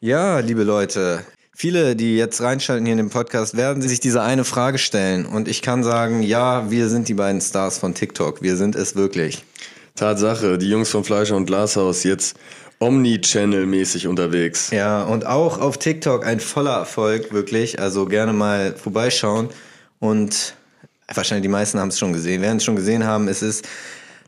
Ja, liebe Leute, viele, die jetzt reinschalten hier in den Podcast, werden sich diese eine Frage stellen. Und ich kann sagen, ja, wir sind die beiden Stars von TikTok. Wir sind es wirklich. Tatsache, die Jungs von Fleischer und Glashaus jetzt Omni-Channel-mäßig unterwegs. Ja, und auch auf TikTok ein voller Erfolg, wirklich. Also gerne mal vorbeischauen. Und wahrscheinlich die meisten haben es schon gesehen. Werden es schon gesehen haben, es ist,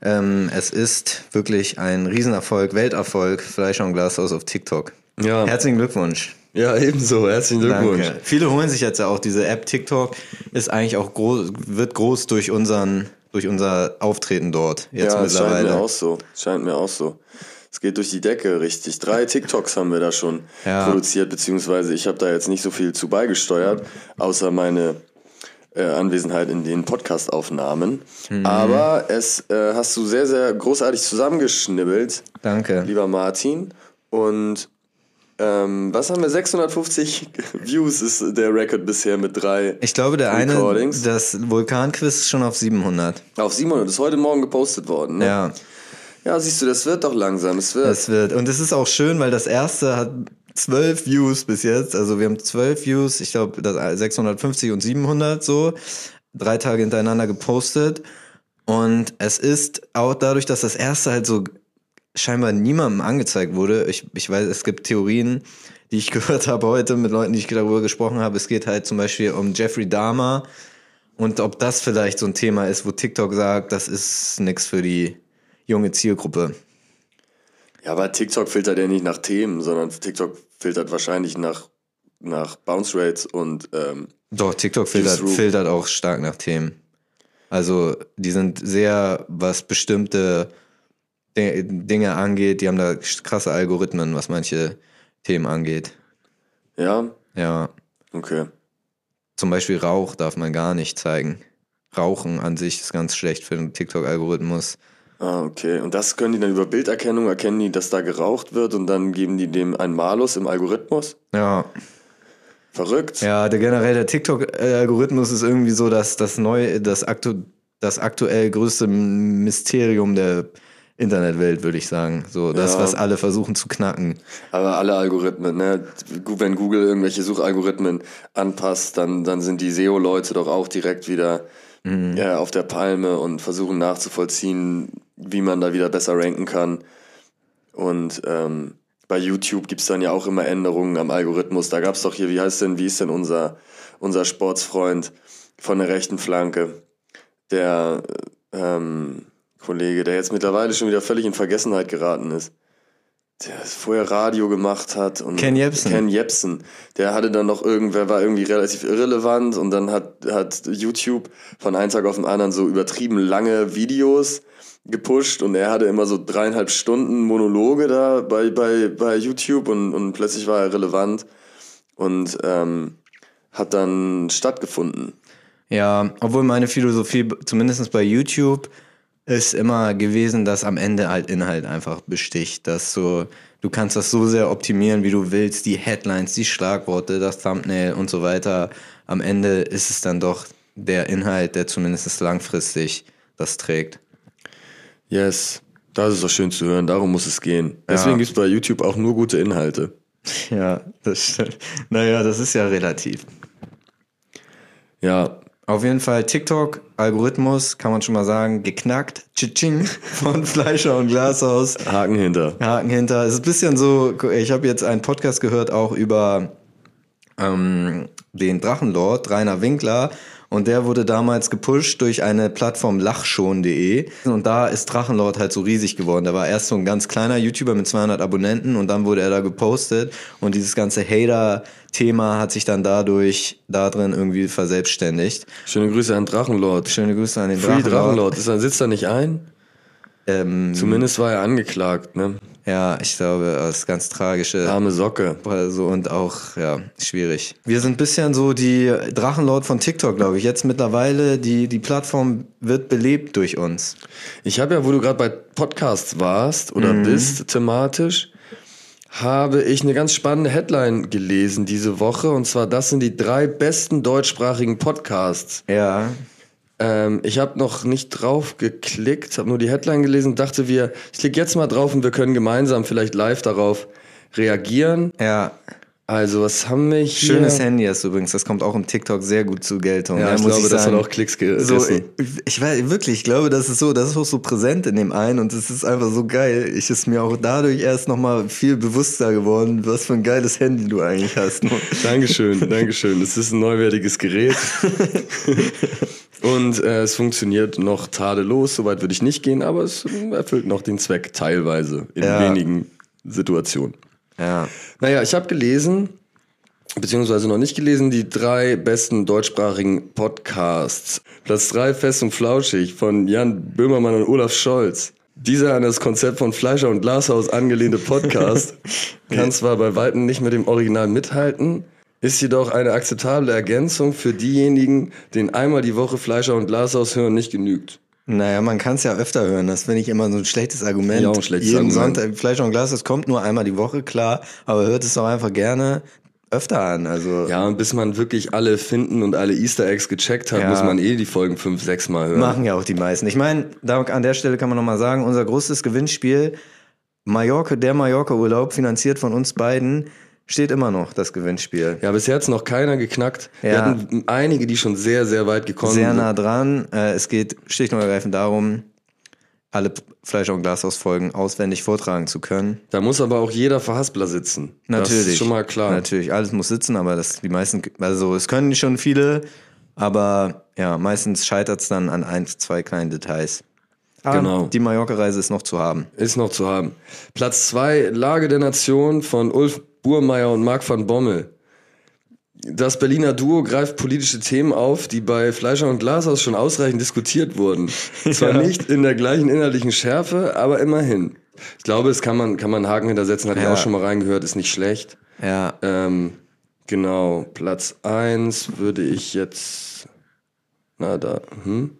ähm, es ist wirklich ein Riesenerfolg, Welterfolg, Fleischer und Glashaus auf TikTok. Ja. Herzlichen Glückwunsch. Ja, ebenso. Herzlichen Glückwunsch. Danke. Viele holen sich jetzt ja auch diese App TikTok, ist eigentlich auch groß, wird groß durch unseren, durch unser Auftreten dort. Jetzt ja, es scheint mittlerweile. mir auch so. Es scheint mir auch so. Es geht durch die Decke, richtig. Drei TikToks haben wir da schon Ja. produziert, beziehungsweise ich habe da jetzt nicht so viel zu beigesteuert, außer meine äh, Anwesenheit in den Podcast-Aufnahmen. Mhm. Aber es äh, hast du sehr, sehr großartig zusammengeschnibbelt, Danke. lieber Martin. Und ähm, was haben wir? 650 Views ist der Record bisher mit drei Ich glaube, der eine, das Vulkanquiz ist schon auf 700. Auf 700 ist heute Morgen gepostet worden. Ne? Ja, Ja, siehst du, das wird doch langsam. Es wird. es wird. Und es ist auch schön, weil das erste hat zwölf Views bis jetzt. Also wir haben zwölf Views, ich glaube, das 650 und 700 so. Drei Tage hintereinander gepostet. Und es ist auch dadurch, dass das erste halt so scheinbar niemandem angezeigt wurde. Ich, ich weiß, es gibt Theorien, die ich gehört habe heute mit Leuten, die ich darüber gesprochen habe. Es geht halt zum Beispiel um Jeffrey Dahmer und ob das vielleicht so ein Thema ist, wo TikTok sagt, das ist nix für die junge Zielgruppe. Ja, aber TikTok filtert ja nicht nach Themen, sondern TikTok filtert wahrscheinlich nach, nach Bounce Rates und ähm, Doch, TikTok filtert, filtert auch stark nach Themen. Also die sind sehr, was bestimmte Dinge angeht, die haben da krasse Algorithmen, was manche Themen angeht. ja, Ja, okay. zum Beispiel Rauch darf man gar nicht zeigen. Rauchen an sich ist ganz schlecht für den TikTok-Algorithmus. Ah, okay. Und das können die dann über Bilderkennung erkennen, die, dass da geraucht wird und dann geben die dem einen Malus im Algorithmus? Ja, Verrückt. ja, der generell der TikTok-Algorithmus ist irgendwie so, dass das neue, das, aktu das aktuell größte Mysterium der Internetwelt, würde ich sagen. So, das, Ja. was alle versuchen zu knacken. Aber alle Algorithmen, ne? Wenn Google irgendwelche Suchalgorithmen anpasst, dann, dann sind die SEO-Leute doch auch direkt wieder ja, auf der Palme und versuchen nachzuvollziehen, wie man da wieder besser ranken kann. Und ähm, bei YouTube gibt's dann ja auch immer Änderungen am Algorithmus. Da gab's doch hier, wie heißt denn, wie ist denn unser, unser Sportsfreund von der rechten Flanke? Der ähm, Kollege, der jetzt mittlerweile schon wieder völlig in Vergessenheit geraten ist der vorher Radio gemacht hat und Ken Jebsen. Ken Jebsen, der hatte dann noch irgendwer war irgendwie relativ irrelevant und dann hat hat YouTube von einem Tag auf den anderen so übertrieben lange Videos gepusht und er hatte immer so dreieinhalb Stunden Monologe da bei bei bei YouTube und und plötzlich war er relevant und ähm, hat dann stattgefunden. Ja, obwohl meine Philosophie, zumindest bei YouTube, ist immer gewesen, dass am Ende halt Inhalt einfach besticht. Dass so, du kannst das so sehr optimieren, wie du willst, die Headlines, die Schlagworte, das Thumbnail und so weiter. Am Ende ist es dann doch der Inhalt, der zumindest langfristig das trägt. Yes, das ist doch schön zu hören. Darum muss es gehen. Deswegen gibt's bei YouTube auch nur gute Inhalte. Ja, das stimmt. Naja, das ist ja relativ. Ja, Auf jeden Fall TikTok, Algorithmus, kann man schon mal sagen, geknackt. Tschitsching von Fleischer und Glashaus. Haken hinter. Haken hinter. Es ist ein bisschen so, ich habe jetzt einen Podcast gehört auch über ähm, den Drachenlord, Rainer Winkler. Und der wurde damals gepusht durch eine Plattform lachschon.de. Und da ist Drachenlord halt so riesig geworden. Der war erst so ein ganz kleiner YouTuber mit 200 Abonnenten und dann wurde er da gepostet. Und dieses ganze Hater-Thema hat sich dann dadurch da drin irgendwie verselbstständigt. Schöne Grüße an Drachenlord. Schöne Grüße an den Free Drachenlord. Drachenlord. Ist er, sitzt er nicht ein? Ähm, Zumindest war er angeklagt, ne? ja, ich glaube, das ist ganz tragische. Arme Socke. Also und auch, ja, schwierig. Wir sind bisschen so die Drachenlord von TikTok, glaube ich. Jetzt mittlerweile, die, die Plattform wird belebt durch uns. Ich habe ja, wo du gerade bei Podcasts warst oder bist, thematisch, habe ich eine ganz spannende Headline gelesen diese Woche. Und zwar, das sind die drei besten deutschsprachigen Podcasts. Ja. Ähm, ich habe noch nicht drauf geklickt, habe nur die Headline gelesen, dachte wir, ich klicke jetzt mal drauf und wir können gemeinsam vielleicht live darauf reagieren. Ja. Also, was haben wir hier? Schönes Handy hast du übrigens, das kommt auch im TikTok sehr gut zur Geltung. Ja, Ja, ich glaube, das sagen. hat auch Klicks gerissen. So, ich, ich weiß wirklich, ich glaube, das ist so, das ist auch so präsent in dem einen und es ist einfach so geil. Ich ist mir auch dadurch erst nochmal viel bewusster geworden, was für ein geiles Handy du eigentlich hast. Dankeschön, Dankeschön. Es ist ein neuwertiges Gerät. Und äh, es funktioniert noch tadellos, soweit würde ich nicht gehen, aber es erfüllt noch den Zweck teilweise in Ja. wenigen Situationen. Ja. Naja, ich habe gelesen, beziehungsweise noch nicht gelesen, die drei besten deutschsprachigen Podcasts. Platz drei Fest und Flauschig von Jan Böhmermann und Olaf Scholz. Dieser an das Konzept von Fleischer und Glashaus angelehnte Podcast kann zwar bei Weitem nicht mit dem Original mithalten, ist jedoch eine akzeptable Ergänzung für diejenigen, denen einmal die Woche Fleischer und Glashaus hören nicht genügt. Naja, man kann es ja öfter hören. Das finde ich immer so ein schlechtes Argument. Ja, auch ein schlechtes Jeden Argument. Sonntag Fleisch und Glas, das kommt nur einmal die Woche, klar. Aber hört es doch einfach gerne öfter an. Also Ja, und bis man wirklich alle finden und alle Easter Eggs gecheckt hat, Ja. muss man eh die Folgen fünf, sechs Mal hören. machen ja auch die meisten. Ich meine, an der Stelle kann man nochmal sagen, unser großes Gewinnspiel, Mallorca, der Mallorca-Urlaub, finanziert von uns beiden, steht immer noch, das Gewinnspiel. Ja, bisher hat's noch keiner geknackt. Wir Ja. hatten einige, die schon sehr, sehr weit gekommen Sehr sind. nah dran. Äh, es geht schlicht und ergreifend darum, alle Fleisch- und Glashaus-Folgen auswendig vortragen zu können. Da muss aber auch jeder Verhaspler sitzen. Natürlich. Das ist schon mal klar. Natürlich, alles muss sitzen, aber das die meisten, also es können schon viele, aber ja, meistens scheitert es dann an ein, zwei kleinen Details. Aber Genau. Die Mallorca-Reise ist noch zu haben. Ist noch zu haben. Platz zwei Lage der Nation von Ulf Burmeier und Marc van Bommel. Das Berliner Duo greift politische Themen auf, die bei Fleischer und Glashaus schon ausreichend diskutiert wurden. Zwar Ja. nicht in der gleichen inhaltlichen Schärfe, aber immerhin. Ich glaube, es kann man, kann man Haken hintersetzen, hatte Ja. ich auch schon mal reingehört, ist nicht schlecht. Ja, Ähm, genau, Platz eins würde ich jetzt. Na, da. Hm?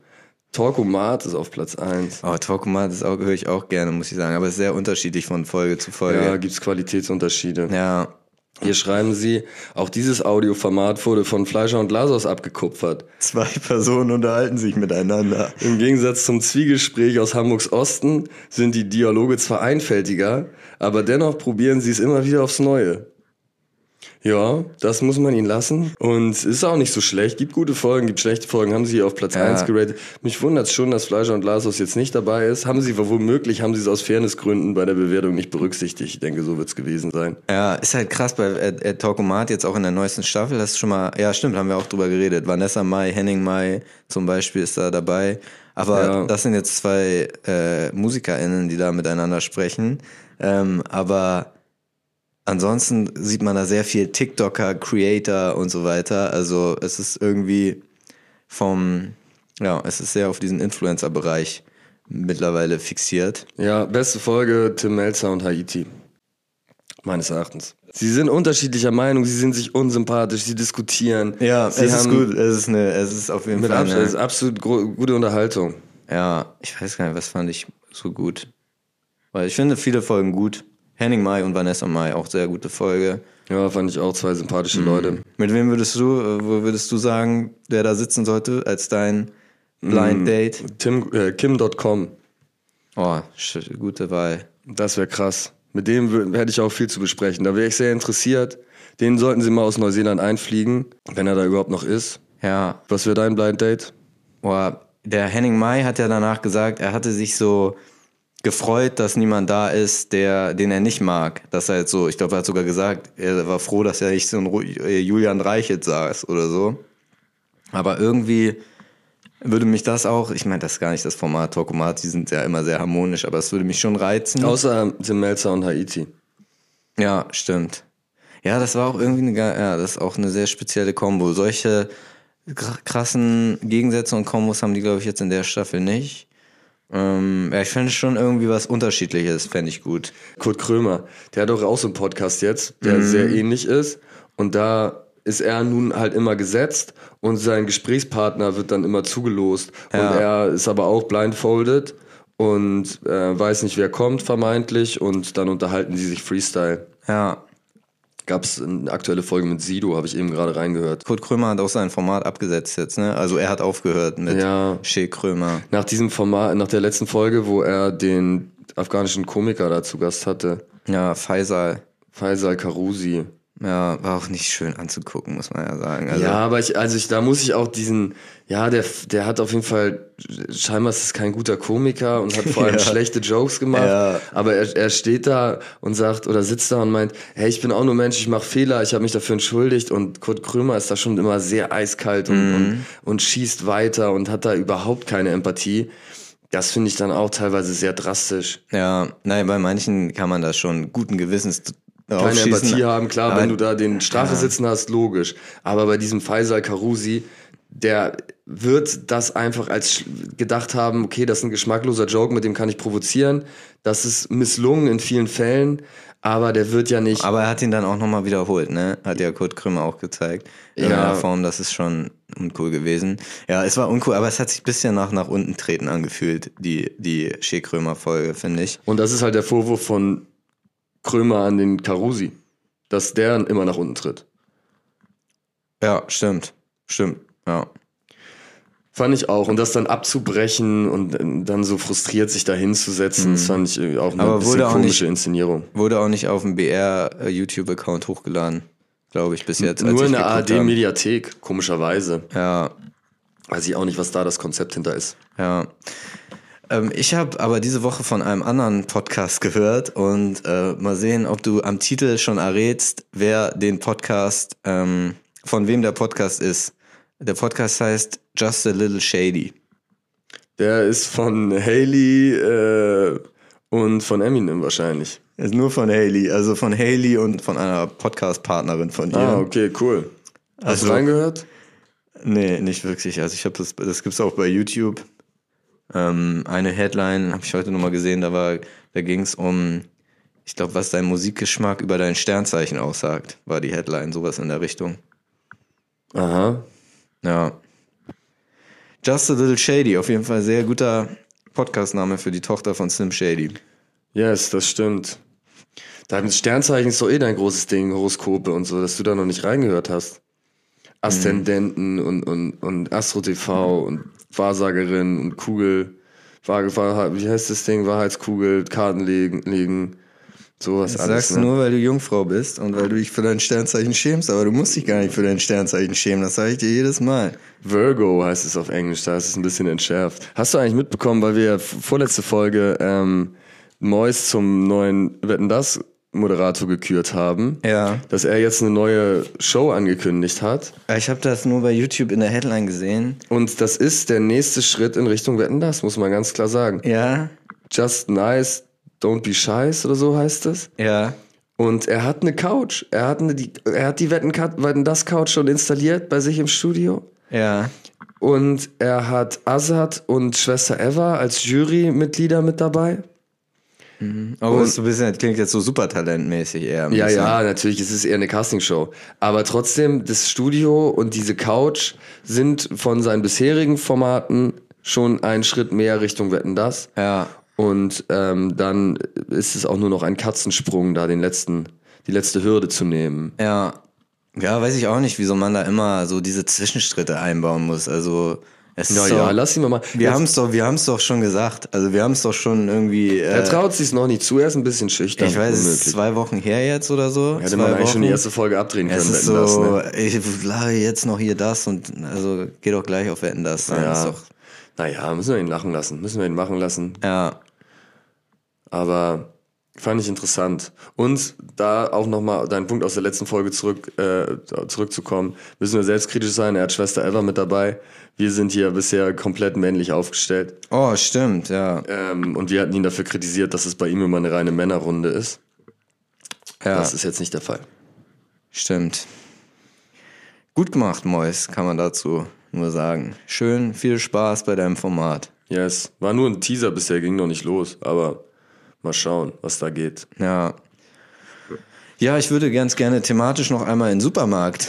Torkomat ist auf Platz eins. aber Talkomat ist auch höre ich auch gerne, muss ich sagen, aber es ist sehr unterschiedlich von Folge zu Ja, Folge. gibt's Qualitätsunterschiede. Ja, Hier schreiben sie, auch dieses Audioformat wurde von Fleischer und Lasos abgekupfert. zwei Personen unterhalten sich miteinander. Im Gegensatz zum Zwiegespräch aus Hamburgs Osten sind die Dialoge zwar einfältiger, aber dennoch probieren sie es immer wieder aufs Neue. Ja, das muss man ihnen lassen. Und es ist auch nicht so schlecht. Gibt gute Folgen, gibt schlechte Folgen. Haben sie hier auf Platz Ja. 1 geratet. Mich wundert es schon, dass Fleischer und Lasos jetzt nicht dabei ist. Haben sie womöglich, haben sie es aus Fairnessgründen bei der Bewertung nicht berücksichtigt. Ich denke, so wird es gewesen sein. Ja, ist halt krass bei äh, äh, Talkomat jetzt auch in der neuesten Staffel. Das ist schon mal, ja stimmt, haben wir auch drüber geredet. Vanessa Mai, Henning Mai zum Beispiel ist da dabei. Aber Ja. das sind jetzt zwei äh, MusikerInnen, die da miteinander sprechen. Ähm, aber ansonsten sieht man da sehr viel TikToker, Creator und so weiter. Also es ist irgendwie vom, ja, es ist sehr auf diesen Influencer-Bereich mittlerweile fixiert. Ja, beste Folge Tim Melzer und Haiti. Meines Erachtens. Sie sind unterschiedlicher Meinung, sie sind sich unsympathisch, sie diskutieren. Ja, sie es ist gut. Es ist eine, es ist auf jeden Fall. Abstand, eine- es ist absolut gute Unterhaltung. Ja, ich weiß gar nicht, was fand ich so gut. Weil ich finde viele Folgen gut. Henning Mai und Vanessa Mai, auch sehr gute Folge. Ja, fand ich auch zwei sympathische Leute. Mit wem würdest du, äh, wo würdest du sagen, der da sitzen sollte als dein Blind Date? Tim, äh, Kim.com, Oh, gute Wahl. das wäre krass. Mit dem hätte ich auch viel zu besprechen. Da wäre ich sehr interessiert. Den sollten sie mal aus Neuseeland einfliegen, wenn er da überhaupt noch ist. Ja, Was wäre dein Blind Date? boah, der Henning Mai hat ja danach gesagt, er hatte sich so gefreut, dass niemand da ist, der, den er nicht mag. Dass er jetzt so, ich glaube, er hat sogar gesagt, er war froh, dass er nicht so ein äh, Julian Reichelt saß oder so. Aber irgendwie würde mich das auch, ich meine, das ist gar nicht das Format Talkomat, die sind ja immer sehr harmonisch, aber es würde mich schon reizen. Außer Tim Melzer und Haiti. Ja, stimmt. Ja, das war auch irgendwie eine, ja, das ist auch eine sehr spezielle Kombo. Solche kr- krassen Gegensätze und Kombos haben die, glaube ich, jetzt in der Staffel nicht. Ähm, ja, ich finde schon irgendwie was Unterschiedliches, fände ich gut. Kurt Krömer, der hat doch auch so einen Podcast jetzt, der sehr ähnlich ist. Und da ist er nun halt immer gesetzt und sein Gesprächspartner wird dann immer zugelost. Ja. Und er ist aber auch blindfolded und äh, weiß nicht, wer kommt vermeintlich. Und dann unterhalten sie sich Freestyle. Ja, Gab es eine aktuelle Folge mit Sido, habe ich eben gerade reingehört. Kurt Krömer hat auch sein Format abgesetzt jetzt, ne? Also er hat aufgehört mit Ja. Shea Krömer. Nach diesem Format, nach der letzten Folge, wo er den afghanischen Komiker da zu Gast hatte, Ja, Faisal. Faisal Karusi. Ja, war auch nicht schön anzugucken, muss man ja sagen. Also, ja, aber ich, also ich, da muss ich auch diesen, ja, der, der hat auf jeden Fall, scheinbar ist es kein guter Komiker und hat vor allem Ja. schlechte Jokes gemacht. Ja. Aber er, er steht da und sagt oder sitzt da und meint, hey, ich bin auch nur Mensch, ich mache Fehler, ich habe mich dafür entschuldigt. Und Kurt Krömer ist da schon immer sehr eiskalt und, Mhm. und, und schießt weiter und hat da überhaupt keine Empathie. Das finde ich dann auch teilweise sehr drastisch. ja, nein, bei manchen kann man das schon guten Gewissens keine. Empathie haben. Klar, Aber- wenn du da den Strafe sitzen hast, logisch. Aber bei diesem Faisal Karusi, der wird das einfach als gedacht haben, okay, das ist ein geschmackloser Joke, mit dem kann ich provozieren. Das ist misslungen in vielen Fällen, aber der wird ja nicht. Aber er hat ihn dann auch nochmal wiederholt, ne? Hat ja Kurt Krümmer auch gezeigt. In Ja. einer Form, das ist schon uncool gewesen. Ja, es war uncool, aber es hat sich ein bisschen nach, nach unten treten angefühlt, die, die Shea Krömer-Folge, finde ich. Und das ist halt der Vorwurf von Krömer an den Karusi, dass der immer nach unten tritt. Ja, stimmt. Stimmt, ja. Fand ich auch. Und das dann abzubrechen und äh, dann so frustriert sich da hinzusetzen, das fand ich äh, auch eine Mhm. Aber bisschen wurde auch komische nicht- Inszenierung. Wurde auch nicht auf dem BR-YouTube-Account hochgeladen, glaube ich, bis jetzt. Nur in der. ARD-Mediathek, komischerweise. Ja, Weiß ich auch nicht, was da das Konzept hinter ist. Ja. Ähm, ich habe aber diese Woche von einem anderen Podcast gehört und äh, mal sehen, ob du am Titel schon errätst, wer den Podcast, ähm, von wem der Podcast ist. Der Podcast heißt Just a Little Shady. Der ist von Haley äh, und von Eminem wahrscheinlich. Ist nur von Haley, also von Haley und von einer Podcast-Partnerin von ihr. Ah, okay, cool. Hast du Also- reingehört? Nee, nicht wirklich. Also ich habe das, das gibt's auch bei YouTube. Ähm, eine Headline habe ich heute nochmal gesehen, da war, da ging es um, ich glaube, was dein Musikgeschmack über dein Sternzeichen aussagt, war die Headline, sowas in der Richtung. Aha. Ja. Just a Little Shady, auf jeden Fall sehr guter Podcastname für die Tochter von Slim Shady. Yes, das stimmt. Dein Sternzeichen ist doch eh dein großes Ding, Horoskope und so, dass du da noch nicht reingehört hast. Aszendenten und, und, und Astro TV und Wahrsagerin und Kugel, Waage, wie heißt das Ding? Wahrheitskugel, Karten legen, legen sowas Das alles. sagst du Ne? nur, weil du Jungfrau bist und weil du dich für dein Sternzeichen schämst, aber du musst dich gar nicht für dein Sternzeichen schämen, das sage ich dir jedes Mal. Virgo heißt es auf Englisch, da ist es ein bisschen entschärft. Hast du eigentlich mitbekommen, weil wir vorletzte Folge ähm, Mois zum neuen Wetten das Moderator gekürt haben, Ja. dass er jetzt eine neue Show angekündigt hat. Ich habe das nur bei YouTube in der Headline gesehen. Und das ist der nächste Schritt in Richtung Wetten das, muss man ganz klar sagen. Ja, Just nice, don't be scheiß oder so heißt es. ja. Und er hat eine Couch. Er hat, eine, die, er hat die Wetten, Wetten das Couch schon installiert bei sich im Studio. Ja. Und er hat Azad und Schwester Eva als Jurymitglieder mit dabei. Aber das ist so ein bisschen, das klingt jetzt so supertalentmäßig eher. ein Ja, bisschen. ja, natürlich, es ist eher eine Castingshow. Aber trotzdem, das Studio und diese Couch sind von seinen bisherigen Formaten schon einen Schritt mehr Richtung Wetten das. Ja. Und ähm, dann ist es auch nur noch ein Katzensprung, da den letzten, die letzte Hürde zu nehmen. Ja. Ja, weiß ich auch nicht, wieso man da immer so diese Zwischenschritte einbauen muss. Also, es Ja, ist ja, doch, lass ihn mal. wir haben es doch, wir haben es doch schon gesagt. Also, wir haben es doch schon irgendwie. er Äh, traut sich noch nicht zu, er ist ein bisschen schüchtern. ich weiß, es ist zwei Wochen her jetzt oder so. Hätte man eigentlich schon die erste Folge abdrehen können, Es ist Wetten das, so, ne? ich lade jetzt noch hier das und also geh doch gleich auf Wetten das. Dann Ja. Naja, müssen wir ihn lachen lassen. Müssen wir ihn machen lassen. ja. Aber fand ich interessant. Und da auch nochmal deinen Punkt aus der letzten Folge zurück, äh, zurückzukommen, müssen wir selbstkritisch sein. Er hat Schwester Eva mit dabei. Wir sind hier bisher komplett männlich aufgestellt. Oh, stimmt, ja. Ähm, und wir hatten ihn dafür kritisiert, dass es bei ihm immer eine reine Männerrunde ist. ja. Das ist jetzt nicht der Fall. Stimmt. Gut gemacht, Mois, kann man dazu nur sagen. Schön, viel Spaß bei deinem Format. Yes. War nur ein Teaser bisher, ging noch nicht los. Aber mal schauen, was da geht. Ja. Ja, ich würde ganz gerne thematisch noch einmal in den Supermarkt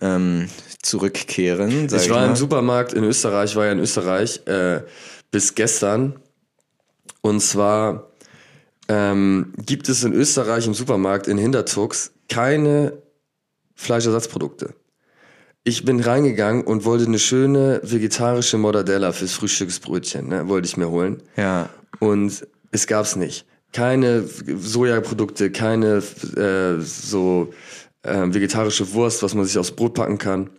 ähm, zurückkehren. Ich ich, war mal. im Supermarkt in Österreich, war ja in Österreich äh, bis gestern. Und zwar ähm, gibt es in Österreich im Supermarkt in Hintertux keine Fleischersatzprodukte. Ich bin reingegangen und wollte eine schöne vegetarische Mortadella fürs Frühstücksbrötchen, ne, wollte ich mir holen. Ja. Und es gab's nicht. keine Sojaprodukte, keine äh, so äh, vegetarische Wurst, was man sich aufs Brot packen kann.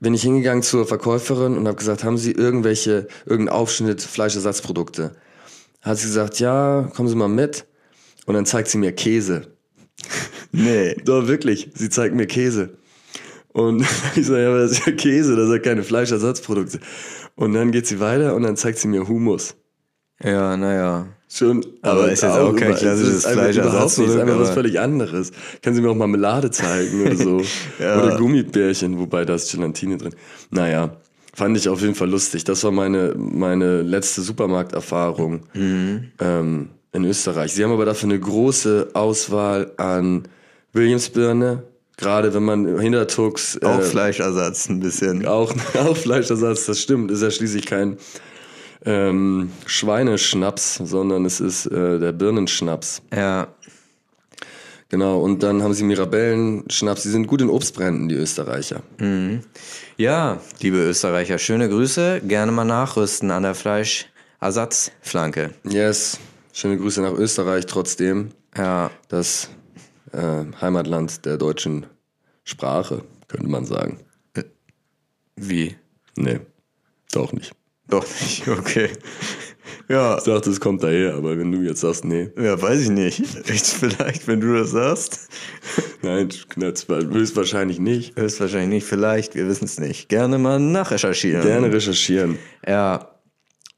Bin ich hingegangen zur Verkäuferin und habe gesagt, haben Sie irgendwelche, irgendeinen Aufschnitt Fleischersatzprodukte? Hat sie gesagt, ja, kommen Sie mal mit. Und dann zeigt sie mir Käse. Nee. Doch, wirklich. Sie zeigt mir Käse. Und ich sage, ja, aber das ist ja Käse, das sind keine Fleischersatzprodukte. Und dann geht sie weiter und dann zeigt sie mir Humus. Ja, naja. Schon, Aber ist jetzt auch kein über- klassisches überhaupt nicht, Es ist einfach was aber- völlig anderes. Kann sie mir auch Marmelade zeigen oder so. Ja. Oder Gummibärchen, wobei da ist Gelatine drin. Naja, fand ich auf jeden Fall lustig. Das war meine, meine letzte Supermarkterfahrung Mhm. ähm, in Österreich. Sie haben aber dafür eine große Auswahl an Williamsbirne, gerade wenn man Hintertux... Auch äh, Fleischersatz ein bisschen. auch, auch Fleischersatz, das stimmt. Ist ja schließlich kein ähm, Schweineschnaps, sondern es ist äh, der Birnenschnaps. Ja. Genau, und dann haben sie Mirabellenschnaps. Die sind gut in Obstbränden, die Österreicher. Ja, liebe Österreicher, schöne Grüße. Gerne mal nachrüsten an der Fleischersatzflanke. Yes, schöne Grüße nach Österreich trotzdem. Ja. Das äh, Heimatland der deutschen Sprache, könnte man sagen. Wie? Nee, doch nicht. Doch nicht, okay. Ja, Ich dachte, es kommt daher, aber wenn du jetzt sagst, nee, ja, weiß ich nicht. Ich, vielleicht, wenn du das sagst. nein, höchstwahrscheinlich nicht. Höchstwahrscheinlich nicht, vielleicht, wir wissen es nicht. Gerne mal nachrecherchieren. Gerne recherchieren. Ja.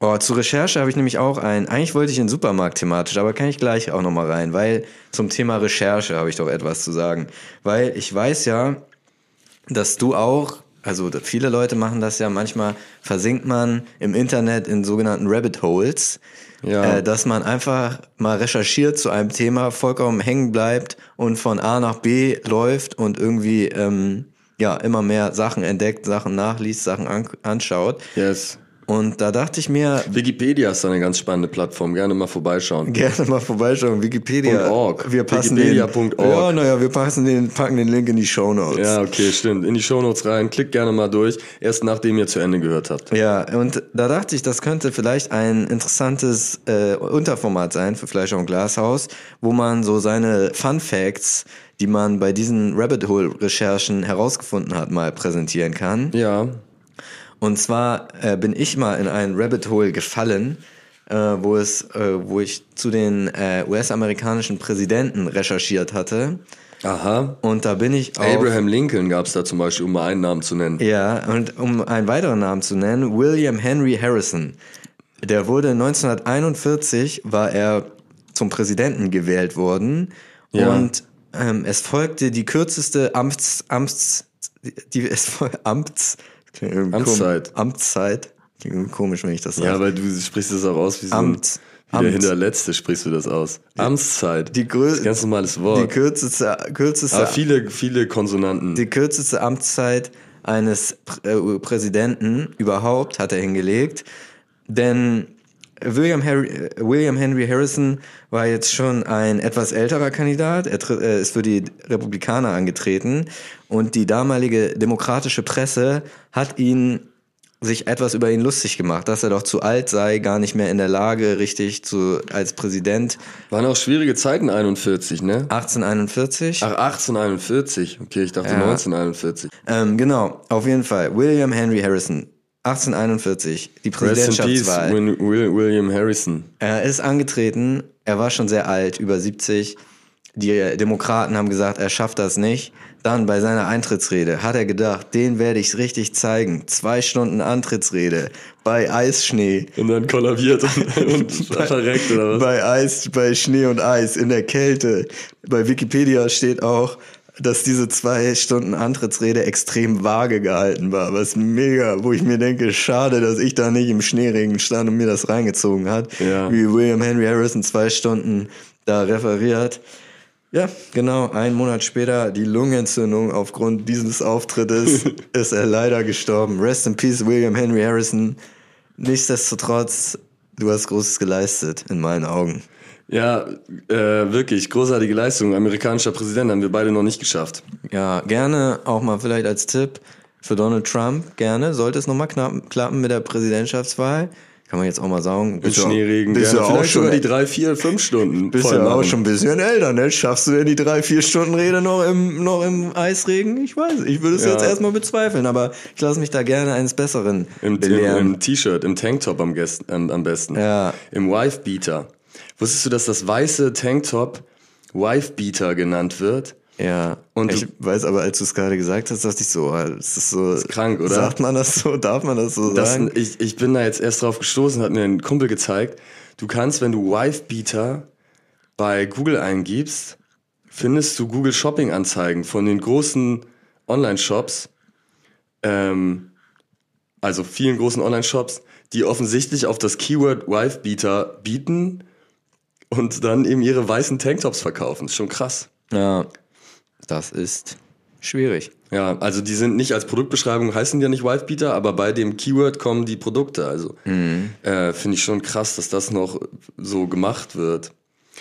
Oh, zur Recherche habe ich nämlich auch ein. Eigentlich wollte ich in den Supermarkt thematisch, aber kann ich gleich auch nochmal rein, weil zum Thema Recherche habe ich doch etwas zu sagen. Weil ich weiß ja, dass du auch, also viele Leute machen das ja, manchmal versinkt man im Internet in sogenannten Rabbit Holes, Ja. äh, dass man einfach mal recherchiert zu einem Thema, vollkommen hängen bleibt und von A nach B läuft und irgendwie ähm, ja immer mehr Sachen entdeckt, Sachen nachliest, Sachen an anschaut. Yes. Und da dachte ich mir, Wikipedia ist eine ganz spannende Plattform. Gerne mal vorbeischauen. gerne mal vorbeischauen, Wikipedia. .org. Wir passen Wikipedia.org. den, ja, naja, wir passen den, packen den Link in die Show Notes. Ja, okay, stimmt. In die Shownotes rein. Klickt gerne mal durch. Erst nachdem ihr zu Ende gehört habt. Ja, und da dachte ich, das könnte vielleicht ein interessantes äh, Unterformat sein für Fleischer und Glashaus, wo man so seine Fun Facts, die man bei diesen Rabbit Hole Recherchen herausgefunden hat, mal präsentieren kann. Ja. Und zwar äh, bin ich mal in ein Rabbit Hole gefallen, äh, wo es, äh, wo ich zu den äh, US-amerikanischen Präsidenten recherchiert hatte. Aha. Und da bin ich auf, Abraham Lincoln gab es da zum Beispiel, um mal einen Namen zu nennen. Ja, und um einen weiteren Namen zu nennen, William Henry Harrison. Der wurde 1941, war er zum Präsidenten gewählt worden. Ja. Und ähm, es folgte die kürzeste Amts, Amts, die, es Amts, Amtszeit. Amtszeit. Klingt komisch, wenn ich das sage. Ja, aber du sprichst das auch aus wie so Amt. wie der Amt. Hinterletzte sprichst du das aus. Amtszeit. Die grö- das ist ein ganz normales die Wort. kürzeste, kürzeste Aber viele, viele Konsonanten. Die kürzeste Amtszeit eines äh, Präsidenten überhaupt hat er hingelegt. Denn William, Harry, äh, William Henry Harrison war jetzt schon ein etwas älterer Kandidat. Er tritt- äh, ist für die Republikaner angetreten. Und die damalige demokratische Presse hat ihn sich etwas über ihn lustig gemacht, dass er doch zu alt sei, gar nicht mehr in der Lage, richtig zu, als Präsident Waren auch schwierige Zeiten 41, ne? 1841. Ach, 1841. Okay, ich dachte Ja. 1941. Ähm, genau, auf jeden Fall. William Henry Harrison, 1841, die Rest in peace, Präsidentschaftswahl. William Harrison. Er ist angetreten, er war schon sehr alt, über 70. Die Demokraten haben gesagt, er schafft das nicht. Dann bei seiner Eintrittsrede hat er gedacht, den werde ich richtig zeigen. Zwei Stunden Antrittsrede bei Eisschnee. Und dann kollabiert und, und verreckt oder was? Bei Eis, bei Schnee und Eis, in der Kälte. Bei Wikipedia steht auch, dass diese zwei Stunden Antrittsrede extrem vage gehalten war. Was mega, wo ich mir denke, schade, dass ich da nicht im Schneeregen stand und mir das reingezogen hat. Ja. Wie William Henry Harrison zwei Stunden da referiert. Ja, genau. Ein Monat später die Lungenentzündung aufgrund dieses Auftrittes ist er leider gestorben. Rest in peace, William Henry Harrison. Nichtsdestotrotz, du hast Großes geleistet, in meinen Augen. Ja, äh, wirklich, großartige Leistung. Amerikanischer Präsident haben wir beide noch nicht geschafft. Ja, gerne auch mal vielleicht als Tipp für Donald Trump, gerne. Sollte es nochmal klappen mit der Präsidentschaftswahl, kann man jetzt auch mal sagen. Im Bist du- Schneeregen. Bist du gerne. auch Vielleicht schon, sogar die drei, vier, fünf Stunden. bist du auch schon ein bisschen älter, ne? Schaffst du denn die drei, vier Stunden Rede noch im, noch im Eisregen? Ich weiß, ich würde es Ja. jetzt erstmal bezweifeln, aber ich lasse mich da gerne eines Besseren Im, im, belehren. im T-Shirt, im Tanktop am, am besten. Ja. Im Wife-Beater. Wusstest du, dass das weiße Tanktop Wife-Beater genannt wird? ja. Und ich weiß aber, als du es gerade gesagt hast, dachte ich so, ah, das ist so. Das krank, oder? Sagt man das so? Darf man das so Das, sagen? ich, ich bin da jetzt erst drauf gestoßen, hat mir ein Kumpel gezeigt. Du kannst, wenn du Wife-Beater bei Google eingibst, findest du Google Shopping-Anzeigen von den großen Online-Shops, ähm, also vielen großen Online-Shops, die offensichtlich auf das Keyword Wife-Beater bieten und dann eben ihre weißen Tanktops verkaufen. Ist schon krass. Ja. Das ist schwierig. Ja, also die sind nicht als Produktbeschreibung, heißen die ja nicht Wife-Beater, aber bei dem Keyword kommen die Produkte. Also äh, finde ich schon krass, dass das noch so gemacht wird.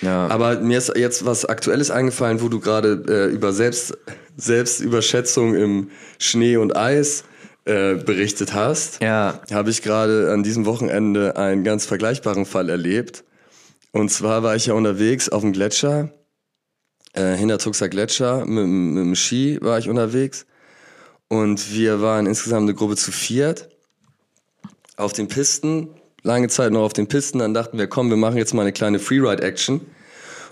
Ja. Aber mir ist jetzt was Aktuelles eingefallen, wo du gerade äh, über Selbst, Selbstüberschätzung im Schnee und Eis äh, berichtet hast. ja. Habe ich gerade an diesem Wochenende einen ganz vergleichbaren Fall erlebt. Und zwar war ich ja unterwegs auf dem Gletscher, äh, Hintertuxer Gletscher, mit, mit dem Ski war ich unterwegs. Und wir waren insgesamt eine Gruppe zu viert auf den Pisten, lange Zeit noch auf den Pisten. Dann dachten wir, komm, wir machen jetzt mal eine kleine Freeride-Action.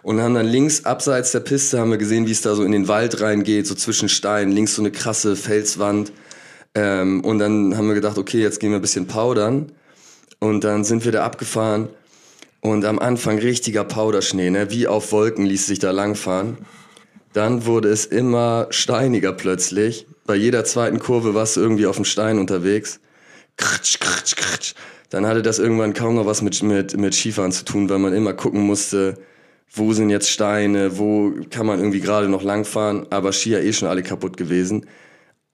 Und haben dann links, abseits der Piste, haben wir gesehen, wie es da so in den Wald reingeht, so zwischen Steinen, links so eine krasse Felswand. Ähm, und dann haben wir gedacht, okay, jetzt gehen wir ein bisschen powdern. Und dann sind wir da abgefahren. Und am Anfang richtiger Powderschnee, ne? wie auf Wolken ließ sich da langfahren. Dann wurde es immer steiniger plötzlich. Bei jeder zweiten Kurve warst du irgendwie auf dem Stein unterwegs. Kratsch, kratsch, kratsch. Dann hatte das irgendwann kaum noch was mit, mit, mit Skifahren zu tun, weil man immer gucken musste, wo sind jetzt Steine, wo kann man irgendwie gerade noch langfahren. Aber Skier eh schon alle kaputt gewesen.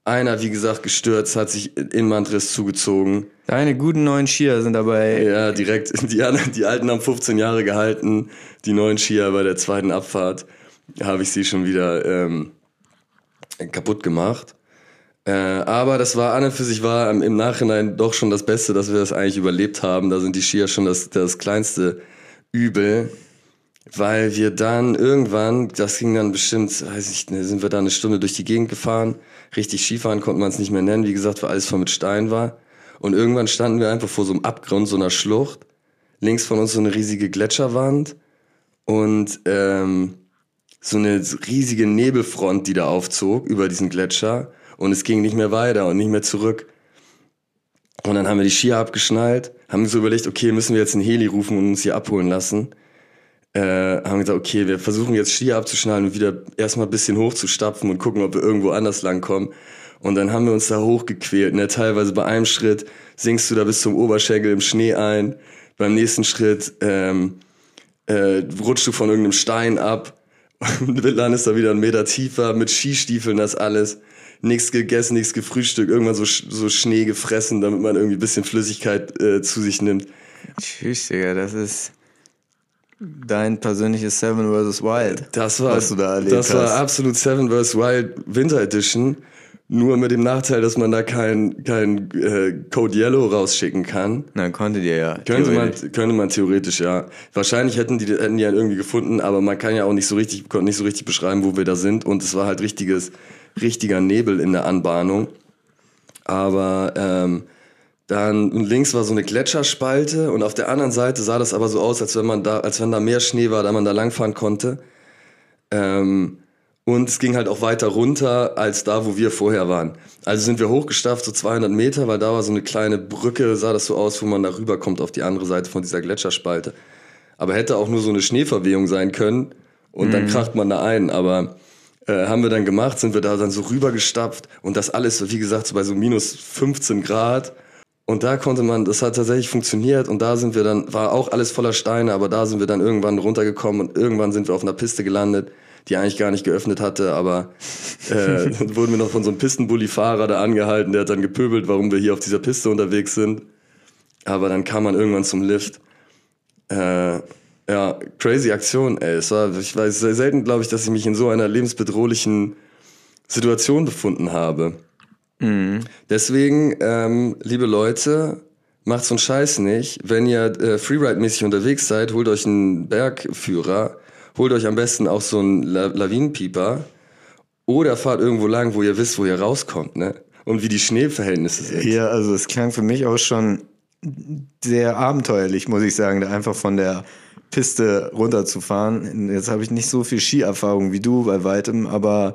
Einer, wie gesagt, gestürzt, hat sich Innenbandriss zugezogen. Deine guten neuen Skier sind dabei. Ja, direkt. Die, die Alten haben 15 Jahre gehalten. Die neuen Skier bei der zweiten Abfahrt habe ich sie schon wieder ähm, kaputt gemacht. Äh, aber das war an und für sich war im Nachhinein doch schon das Beste, dass wir das eigentlich überlebt haben. Da sind die Skier schon das, das kleinste Übel. Weil wir dann irgendwann, das ging dann bestimmt, weiß ich, sind wir da eine Stunde durch die Gegend gefahren. Richtig Skifahren konnte man es nicht mehr nennen, wie gesagt, weil alles voll mit Stein war. Und irgendwann standen wir einfach vor so einem Abgrund, so einer Schlucht. Links von uns so eine riesige Gletscherwand und ähm, so eine riesige Nebelfront, die da aufzog über diesen Gletscher. Und es ging nicht mehr weiter und nicht mehr zurück. Und dann haben wir die Skier abgeschnallt, haben so überlegt, okay, müssen wir jetzt einen Heli rufen und uns hier abholen lassen. Äh, haben gesagt, okay, wir versuchen jetzt Skier abzuschnallen und wieder erstmal ein bisschen hochzustapfen und gucken, ob wir irgendwo anders langkommen. Und dann haben wir uns da hochgequält. Ne? Teilweise bei einem Schritt sinkst du da bis zum Oberschenkel im Schnee ein. Beim nächsten Schritt ähm, äh, rutschst du von irgendeinem Stein ab und landest da wieder einen Meter tiefer mit Skistiefeln, das alles. Nichts gegessen, nichts gefrühstückt, irgendwann so, so Schnee gefressen, damit man irgendwie ein bisschen Flüssigkeit äh, zu sich nimmt. Tschüss, Digga, das ist dein persönliches Seven vs. Wild. Das war, was du da erlebt das war hast. absolut Seven vs. Wild Winter Edition. Nur mit dem Nachteil, dass man da kein, kein äh, Code Yellow rausschicken kann. Na, konntet ihr ja. Könnte man, theoretisch. könnte man theoretisch, ja. Wahrscheinlich hätten die, hätten die ja irgendwie gefunden, aber man kann ja auch nicht so richtig, konnte nicht so richtig beschreiben, wo wir da sind. Und es war halt richtiges, richtiger Nebel in der Anbahnung. Aber ähm, dann und links war so eine Gletscherspalte und auf der anderen Seite sah das aber so aus, als wenn man da, als wenn da mehr Schnee war, da man da langfahren konnte. Ähm, und es ging halt auch weiter runter als da, wo wir vorher waren. Also sind wir hochgestafft, so 200 Meter, weil da war so eine kleine Brücke, sah das so aus, wo man da rüberkommt auf die andere Seite von dieser Gletscherspalte. Aber hätte auch nur so eine Schneeverwehung sein können und dann kracht man da ein. Aber äh, haben wir dann gemacht, sind wir da dann so rübergestapft und das alles, wie gesagt, so bei so minus 15 Grad. Und da konnte man, das hat tatsächlich funktioniert und da sind wir dann, war auch alles voller Steine, aber da sind wir dann irgendwann runtergekommen und irgendwann sind wir auf einer Piste gelandet, die eigentlich gar nicht geöffnet hatte, aber äh, dann wurden wir noch von so einem Pistenbully-Fahrer da angehalten, der hat dann gepöbelt, warum wir hier auf dieser Piste unterwegs sind. Aber dann kam man irgendwann zum Lift. Äh, ja, crazy Aktion, ey. Es war, ich weiß sehr selten, glaube ich, dass ich mich in so einer lebensbedrohlichen Situation befunden habe. Deswegen, ähm, liebe Leute, macht so einen Scheiß nicht. Wenn ihr äh, Freeride-mäßig unterwegs seid, holt euch einen Bergführer, holt euch am besten auch so einen La Lawinenpieper oder fahrt irgendwo lang, wo ihr wisst, wo ihr rauskommt, ne? Und wie die Schneeverhältnisse sind. Ja, also es klang für mich auch schon sehr abenteuerlich, muss ich sagen, da einfach von der Piste runterzufahren. Jetzt habe ich nicht so viel Skierfahrung wie du bei weitem, aber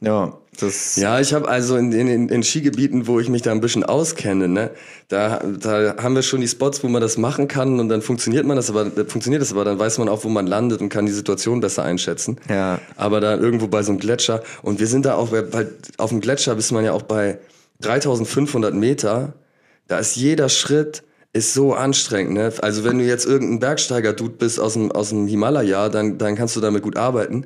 ja, das. Ja, ich habe also in, in, in Skigebieten, wo ich mich da ein bisschen auskenne, ne, da, da haben wir schon die Spots, wo man das machen kann und dann funktioniert man das, aber funktioniert das, aber dann weiß man auch, wo man landet und kann die Situation besser einschätzen. Ja. Aber da irgendwo bei so einem Gletscher und wir sind da auch, weil auf dem Gletscher bist man ja auch bei 3500 Meter, da ist jeder Schritt ist so anstrengend, ne? Also wenn du jetzt irgendein Bergsteiger-Dude bist aus dem, aus dem Himalaya, dann, dann kannst du damit gut arbeiten.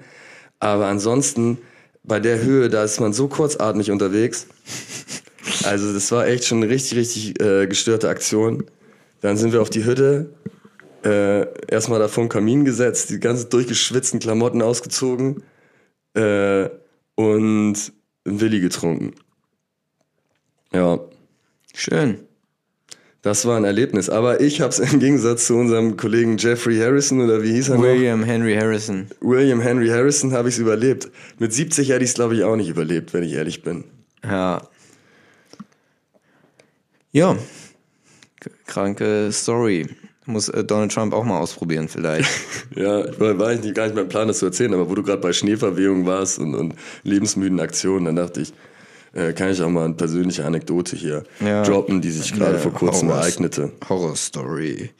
Aber ansonsten bei der Höhe, da ist man so kurzatmig unterwegs. Also das war echt schon eine richtig, richtig äh, gestörte Aktion. Dann sind wir auf die Hütte, äh, erstmal da vor Kamin gesetzt, die ganzen durchgeschwitzten Klamotten ausgezogen äh, und Willi getrunken. Ja. Schön. Das war ein Erlebnis. Aber ich habe es im Gegensatz zu unserem Kollegen Jeffrey Harrison oder wie hieß er William noch? Henry Harrison. William Henry Harrison habe ich es überlebt. Mit 70 hätte ich es, glaube ich, auch nicht überlebt, wenn ich ehrlich bin. Ja. Ja. Kranke Story. Muss äh, Donald Trump auch mal ausprobieren, vielleicht. ja, war eigentlich gar nicht mein Plan, das zu erzählen, aber wo du gerade bei Schneeverwehung warst und, und lebensmüden Aktionen, dann dachte ich, äh, kann ich auch mal eine persönliche Anekdote hier ja. droppen, die sich gerade ja, vor kurzem Horror ereignete. Horrorstory.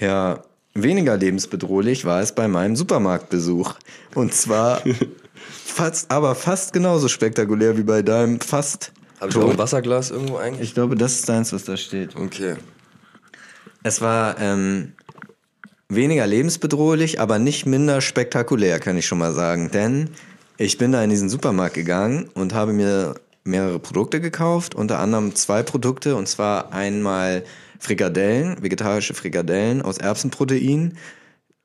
Ja, weniger lebensbedrohlich war es bei meinem Supermarktbesuch. Und zwar fast, aber fast genauso spektakulär wie bei deinem fast. Habe ich auch ein Wasserglas irgendwo eigentlich? Ich glaube, das ist deins, was da steht. Okay. Es war ähm, weniger lebensbedrohlich, aber nicht minder spektakulär, kann ich schon mal sagen. Denn ich bin da in diesen Supermarkt gegangen und habe mir mehrere Produkte gekauft, unter anderem zwei Produkte, und zwar einmal Frikadellen, vegetarische Frikadellen aus Erbsenprotein.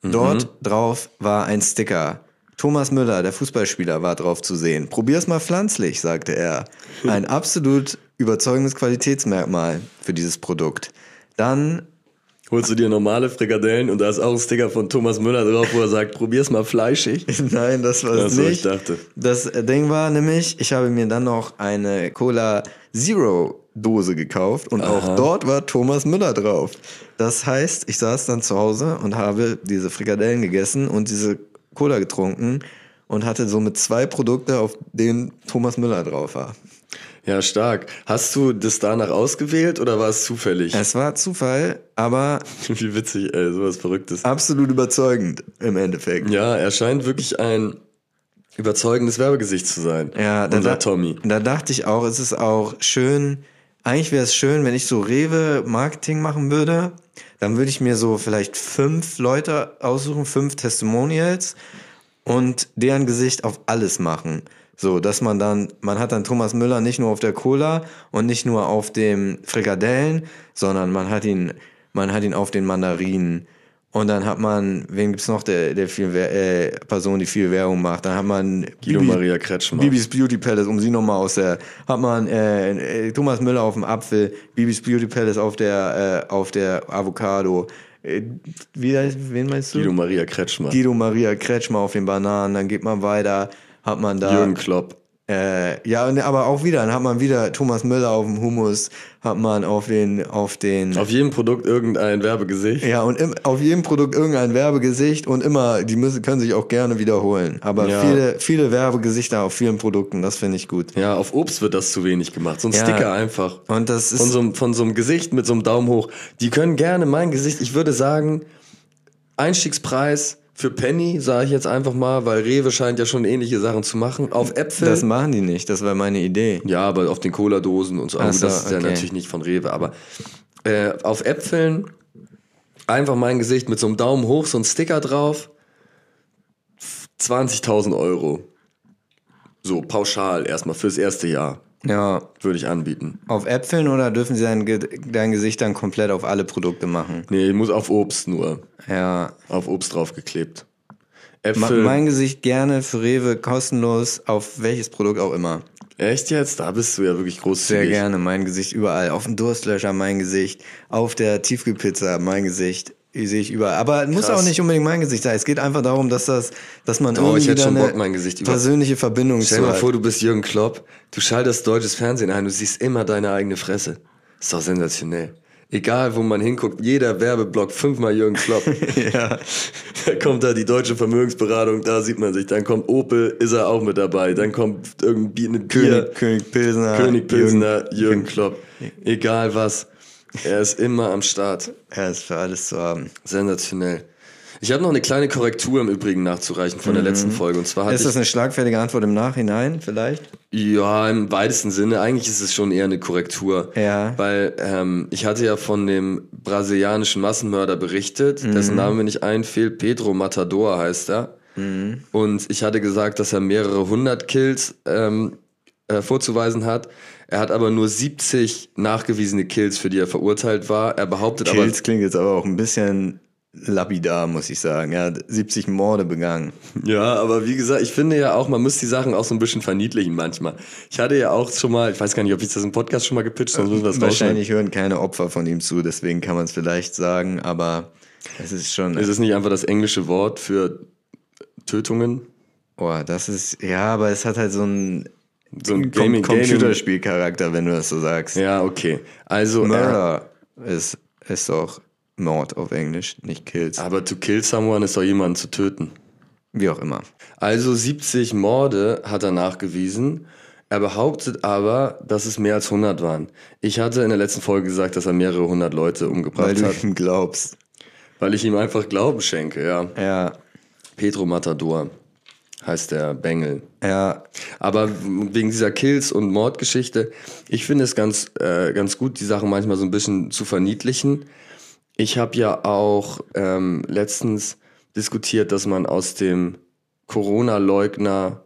Dort mhm. drauf war ein Sticker. Thomas Müller, der Fußballspieler, war drauf zu sehen. Probier's mal pflanzlich, sagte er. Ein absolut überzeugendes Qualitätsmerkmal für dieses Produkt. Dann holst du dir normale Frikadellen und da ist auch ein Sticker von Thomas Müller drauf, wo er sagt, probier's mal fleischig. Nein, das war es nicht. Ich dachte. Das Ding war nämlich, ich habe mir dann noch eine Cola Zero Dose gekauft und Aha. auch dort war Thomas Müller drauf. Das heißt, ich saß dann zu Hause und habe diese Frikadellen gegessen und diese Cola getrunken und hatte somit zwei Produkte, auf denen Thomas Müller drauf war. Ja, stark. Hast du das danach ausgewählt oder war es zufällig? Es war Zufall, aber. Wie witzig, ey, sowas Verrücktes. Absolut überzeugend im Endeffekt. Ja, er scheint wirklich ein überzeugendes Werbegesicht zu sein. Ja, da, unser Tommy. Da dachte ich auch, es ist auch schön. Eigentlich wäre es schön, wenn ich so Rewe-Marketing machen würde. Dann würde ich mir so vielleicht fünf Leute aussuchen, fünf Testimonials und deren Gesicht auf alles machen. So, dass man dann, man hat dann Thomas Müller nicht nur auf der Cola und nicht nur auf dem Frikadellen, sondern man hat ihn, man hat ihn auf den Mandarinen. Und dann hat man, wen gibt's noch, der, der viel, äh, Person, die viel Werbung macht? Dann hat man Guido Bibi, Maria Kretschmer. Bibis Beauty Palace, um sie nochmal aus der, hat man äh, äh, Thomas Müller auf dem Apfel, Bibis Beauty Palace auf der, äh, auf der Avocado. Äh, wie, wen meinst du? Guido Maria Kretschmer. Guido Maria Kretschmer auf den Bananen, dann geht man weiter hat man da. Jürgen Klopp. Äh, ja, aber auch wieder, dann hat man wieder Thomas Müller auf dem Hummus, hat man auf den, auf den. Auf jedem Produkt irgendein Werbegesicht. Ja, und im, auf jedem Produkt irgendein Werbegesicht und immer, die müssen, können sich auch gerne wiederholen. Aber ja. viele, viele Werbegesichter auf vielen Produkten, das finde ich gut. Ja, auf Obst wird das zu wenig gemacht. So ein ja. Sticker einfach. Und das ist. Von so, einem, von so einem Gesicht mit so einem Daumen hoch. Die können gerne mein Gesicht, ich würde sagen, Einstiegspreis für Penny, sage ich jetzt einfach mal, weil Rewe scheint ja schon ähnliche Sachen zu machen. Auf Äpfel. Das machen die nicht, das war meine Idee. Ja, aber auf den Cola-Dosen und so. so das ist okay. ja natürlich nicht von Rewe, aber äh, auf Äpfeln einfach mein Gesicht mit so einem Daumen hoch, so ein Sticker drauf. 20.000 Euro. So pauschal erstmal fürs erste Jahr. Ja. Würde ich anbieten. Auf Äpfeln oder dürfen sie dein, dein Gesicht dann komplett auf alle Produkte machen? Nee, ich muss auf Obst nur. Ja. Auf Obst draufgeklebt. Äpfel. mein Gesicht gerne für Rewe kostenlos auf welches Produkt auch immer. Echt jetzt? Da bist du ja wirklich Sehr großzügig. gerne, mein Gesicht überall. Auf dem Durstlöscher mein Gesicht, auf der Tiefkühlpizza mein Gesicht. Die sehe ich überall. Aber muss Krass. auch nicht unbedingt mein Gesicht sein. Es geht einfach darum, dass das, dass man ich irgendwie da eine Bock, mein Gesicht über- persönliche Verbindung Stell dir mal hat. vor, du bist Jürgen Klopp, du schaltest deutsches Fernsehen ein, du siehst immer deine eigene Fresse. Ist doch sensationell. Egal, wo man hinguckt, jeder Werbeblock fünfmal Jürgen Klopp. ja. Da kommt da die deutsche Vermögensberatung, da sieht man sich. Dann kommt Opel, ist er auch mit dabei. Dann kommt irgendwie eine Bier, König, König Pilsner. König Pilsener, Jürgen- Jürgen Klopp. Egal was, er ist immer am Start. Er ist für alles zu haben. Sensationell. Ich habe noch eine kleine Korrektur im Übrigen nachzureichen von der letzten Folge. Und zwar Ist das eine schlagfertige Antwort im Nachhinein vielleicht? ja, im weitesten Sinne, eigentlich ist es schon eher eine Korrektur. Ja. Weil ähm, ich hatte ja von dem brasilianischen Massenmörder berichtet, dessen Name mir nicht einfällt, Pedro Matador heißt er. Und ich hatte gesagt, dass er mehrere hundert Kills ähm, äh, vorzuweisen hat. Er hat aber nur 70 nachgewiesene Kills, für die er verurteilt war. Er behauptet Kills klingt jetzt aber auch ein bisschen lapidar, muss ich sagen. Er hat 70 Morde begangen. aber, ja, aber wie gesagt, ich finde ja auch, man muss die Sachen auch so ein bisschen verniedlichen manchmal. Ich hatte ja auch schon mal, ich weiß gar nicht, ob ich das im Podcast schon mal gepitcht habe. Wahrscheinlich hören keine Opfer von ihm zu, deswegen kann man es vielleicht sagen, aber es ist schon. Ist es nicht einfach das englische Wort für Tötungen? Oh, das ist. Ja, aber es hat halt so einen So ein Gaming. Computerspielcharakter, wenn du das so sagst. Ja, okay. Also, er, Murder ist, ist doch Mord auf Englisch, nicht Kills. aber to kill someone ist doch jemanden zu töten. Wie auch immer. Also 70 Morde hat er nachgewiesen. Er behauptet aber, dass es mehr als 100 waren. Ich hatte in der letzten Folge gesagt, dass er mehrere hundert Leute Weil umgebracht du hat, ihm glaubst. weil ich ihm einfach Glauben schenke, ja. Ja, Pedro Matador heißt der Bengel. ja, Aber wegen dieser Kills und Mordgeschichte, ich finde es ganz, äh, ganz gut, die Sachen manchmal so ein bisschen zu verniedlichen. Ich habe ja auch ähm, letztens diskutiert, dass man aus dem Corona-Leugner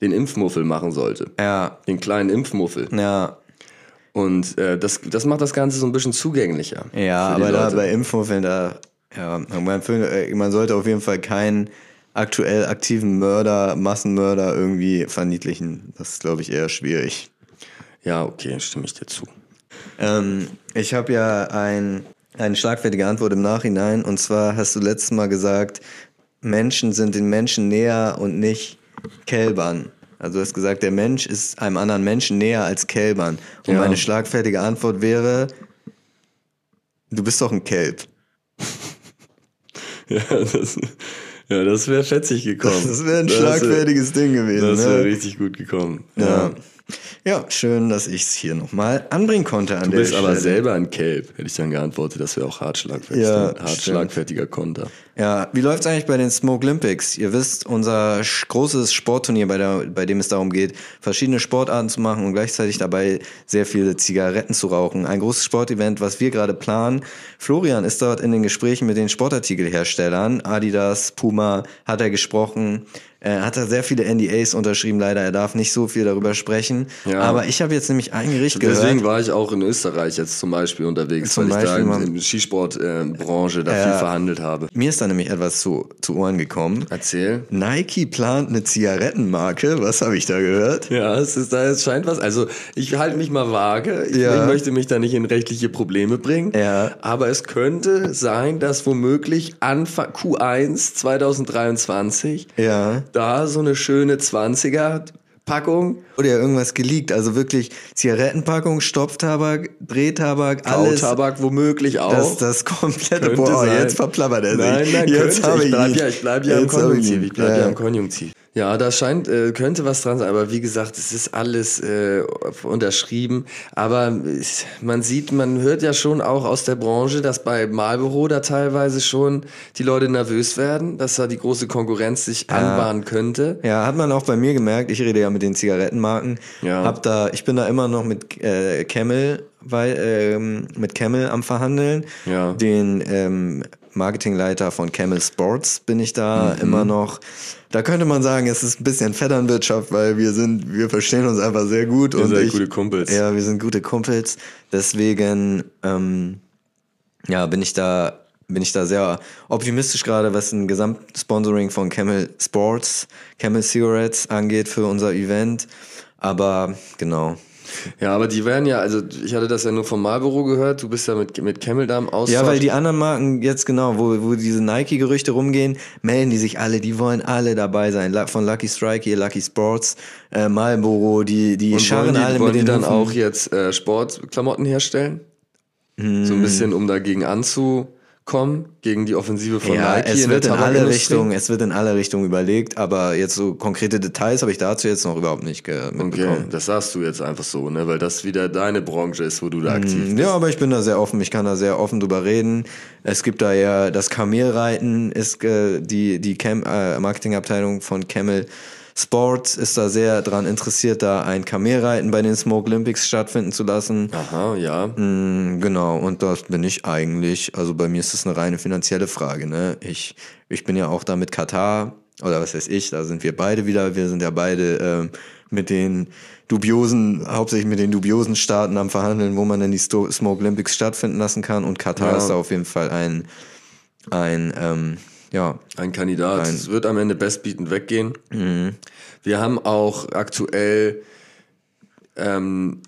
den Impfmuffel machen sollte. ja, Den kleinen Impfmuffel. ja. Und äh, das, das macht das Ganze so ein bisschen zugänglicher. Ja, aber da Leute. bei Impfmuffeln, da, ja, man, man sollte auf jeden Fall keinen aktuell aktiven Mörder, Massenmörder irgendwie verniedlichen. Das ist, glaube ich, eher schwierig. Ja, okay, stimme ich dir zu. Ähm, ich habe ja ein, eine schlagfertige Antwort im Nachhinein. Und zwar hast du letztes Mal gesagt, Menschen sind den Menschen näher und nicht Kälbern. Also du hast gesagt, der Mensch ist einem anderen Menschen näher als Kälbern. Und Ja. meine schlagfertige Antwort wäre, du bist doch ein Kelb. Ja, das, ja, das wäre fetzig gekommen. Das wäre ein Das wär- schlagfertiges Ding gewesen. Das wäre ne? richtig gut gekommen. ja. ja, schön, dass ich es hier nochmal anbringen konnte an Du der bist aber selber ein Kelb, hätte ich dann geantwortet. Das wäre auch hart schlagfertig. Ja, hart stimmt. schlagfertiger Konter. Ja, wie läuft's eigentlich bei den Smoke Olympics? Ihr wisst, unser großes Sportturnier, bei, der, bei dem es darum geht, verschiedene Sportarten zu machen und gleichzeitig dabei sehr viele Zigaretten zu rauchen. Ein großes Sportevent, was wir gerade planen. Florian ist dort in den Gesprächen mit den Sportartikelherstellern. Adidas, Puma hat er gesprochen. Er hat da sehr viele NDAs unterschrieben, leider. Er darf nicht so viel darüber sprechen. Ja. Aber ich habe jetzt nämlich ein Gericht gehört. Deswegen war ich auch in Österreich jetzt zum Beispiel unterwegs, Zum weil ich Beispiel da mal- in der Skisportbranche da Ja. viel verhandelt habe. Mir ist da nämlich etwas zu, zu Ohren gekommen. Erzähl. Nike plant eine Zigarettenmarke. Was habe ich da gehört? Ja, es ist da es scheint was. Also ich halte mich mal vage. Ich, Ja. ich möchte mich da nicht in rechtliche Probleme bringen. Ja. Aber es könnte sein, dass womöglich Anfang Q1 2023 Ja. Da so eine schöne 20er Packung, Oder ja irgendwas geleakt. Also wirklich Zigarettenpackung, Stopftabak, Drehtabak, alles. Kautabak womöglich auch. Das, das komplette. Könnte Boah, sein. jetzt verplappert er sich. Nein, nein, jetzt könnte. habe ich ich bleib ja, ich bleib ja Jetzt ich Konjunktiv. Ich bleib ja. Ja. im Konjunktiv. Ja, da scheint, äh, könnte was dran sein, aber wie gesagt, es ist alles äh, unterschrieben. Aber man sieht, man hört ja schon auch aus der Branche, dass bei Marlboro da teilweise schon die Leute nervös werden, dass da die große Konkurrenz sich anbahnen könnte. Ja, hat man auch bei mir gemerkt. Ich rede ja mit den Zigarettenmarken. Ja. Hab da, ich bin da immer noch mit äh, Camel, weil, ähm, mit Camel am verhandeln. Ja. Den ähm, Marketingleiter von Camel Sports bin ich da Mhm. immer noch. Da könnte man sagen, es ist ein bisschen Vetternwirtschaft, weil wir sind, wir verstehen uns einfach sehr gut und seid ich, gute Kumpels. Ja, wir sind gute Kumpels. Deswegen, ähm, ja, bin ich da, bin ich da sehr optimistisch gerade, was ein Gesamtsponsoring von Camel Sports, Camel Cigarettes angeht für unser Event. Aber genau. Ja, aber die werden ja, also ich hatte das ja nur vom Marlboro gehört, du bist ja mit, mit Camel da im Austausch. Ja, weil die anderen Marken jetzt genau, wo, wo diese Nike-Gerüchte rumgehen, melden die sich alle, die wollen alle dabei sein. Von Lucky Strike hier, Lucky Sports, äh, Marlboro, die, die Und scharren wollen die, alle wollen mit die den dann Hufen. auch jetzt äh, Sportklamotten herstellen? So ein bisschen, um dagegen anzukommen, gegen die Offensive von Ja, Nike es in wird der in alle? Richtungen, es wird in alle Richtungen überlegt, aber jetzt so konkrete Details habe ich dazu jetzt noch überhaupt nicht ge- Okay, mitbekommen. das sagst du jetzt einfach so, ne? Weil das wieder deine Branche ist, wo du da aktiv bist. Ja, aber ich bin da sehr offen, ich kann da sehr offen drüber reden. Es gibt da ja das Kamelreiten, ist äh, die, die Cam äh, Marketingabteilung von Camel Sports ist da sehr dran interessiert, da ein Kamelreiten bei den Smoke Olympics stattfinden zu lassen. Aha, ja. Mm, Genau, und das bin ich eigentlich, also bei mir ist das eine reine finanzielle Frage, ne? Ich, ich bin ja auch da mit Katar, oder was weiß ich, da sind wir beide wieder, wir sind ja beide ähm, mit den dubiosen, hauptsächlich mit den dubiosen Staaten am Verhandeln, wo man denn die Smoke Olympics stattfinden lassen kann und Katar Ja. ist da auf jeden Fall ein, ein ähm, ja, Ein Kandidat. Mhm. Es wird am Ende bestbietend weggehen. Wir haben auch aktuell ähm,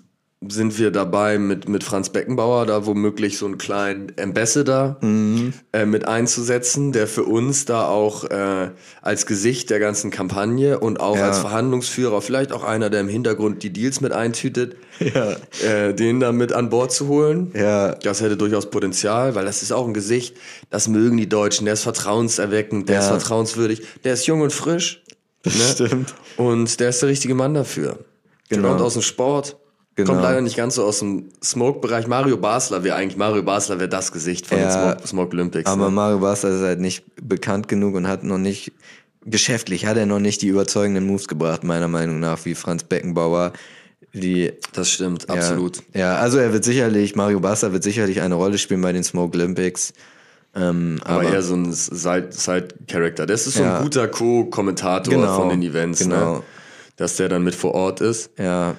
sind wir dabei mit, mit Franz Beckenbauer da womöglich so einen kleinen Ambassador Mhm. äh, mit einzusetzen, der für uns da auch äh, als Gesicht der ganzen Kampagne und auch Ja. als Verhandlungsführer, vielleicht auch einer, der im Hintergrund die Deals mit eintütet, ja, äh, den da mit an Bord zu holen. ja, Das hätte durchaus Potenzial, weil das ist auch ein Gesicht, das mögen die Deutschen. Der ist vertrauenserweckend, der Ja. ist vertrauenswürdig, der ist jung und frisch. Ne? stimmt. Und der ist der richtige Mann dafür. Der Genau. kommt aus dem Sport, Genau. kommt leider nicht ganz so aus dem Smoke-Bereich. Mario Basler wäre eigentlich, Mario Basler wäre das Gesicht von Ja, den Smoke, Smoke Olympics. Aber ne? Mario Basler ist halt nicht bekannt genug und hat noch nicht, geschäftlich hat er noch nicht die überzeugenden Moves gebracht, meiner Meinung nach, wie Franz Beckenbauer. Die, Das stimmt, ja, absolut. Ja, also er wird sicherlich, Mario Basler wird sicherlich eine Rolle spielen bei den Smoke Olympics. Ähm, Aber, aber, eher so ein Side- Side-Character. das ist so Ja. ein guter Co-Kommentator Genau, von den Events, genau. ne? Dass der dann mit vor Ort ist. ja,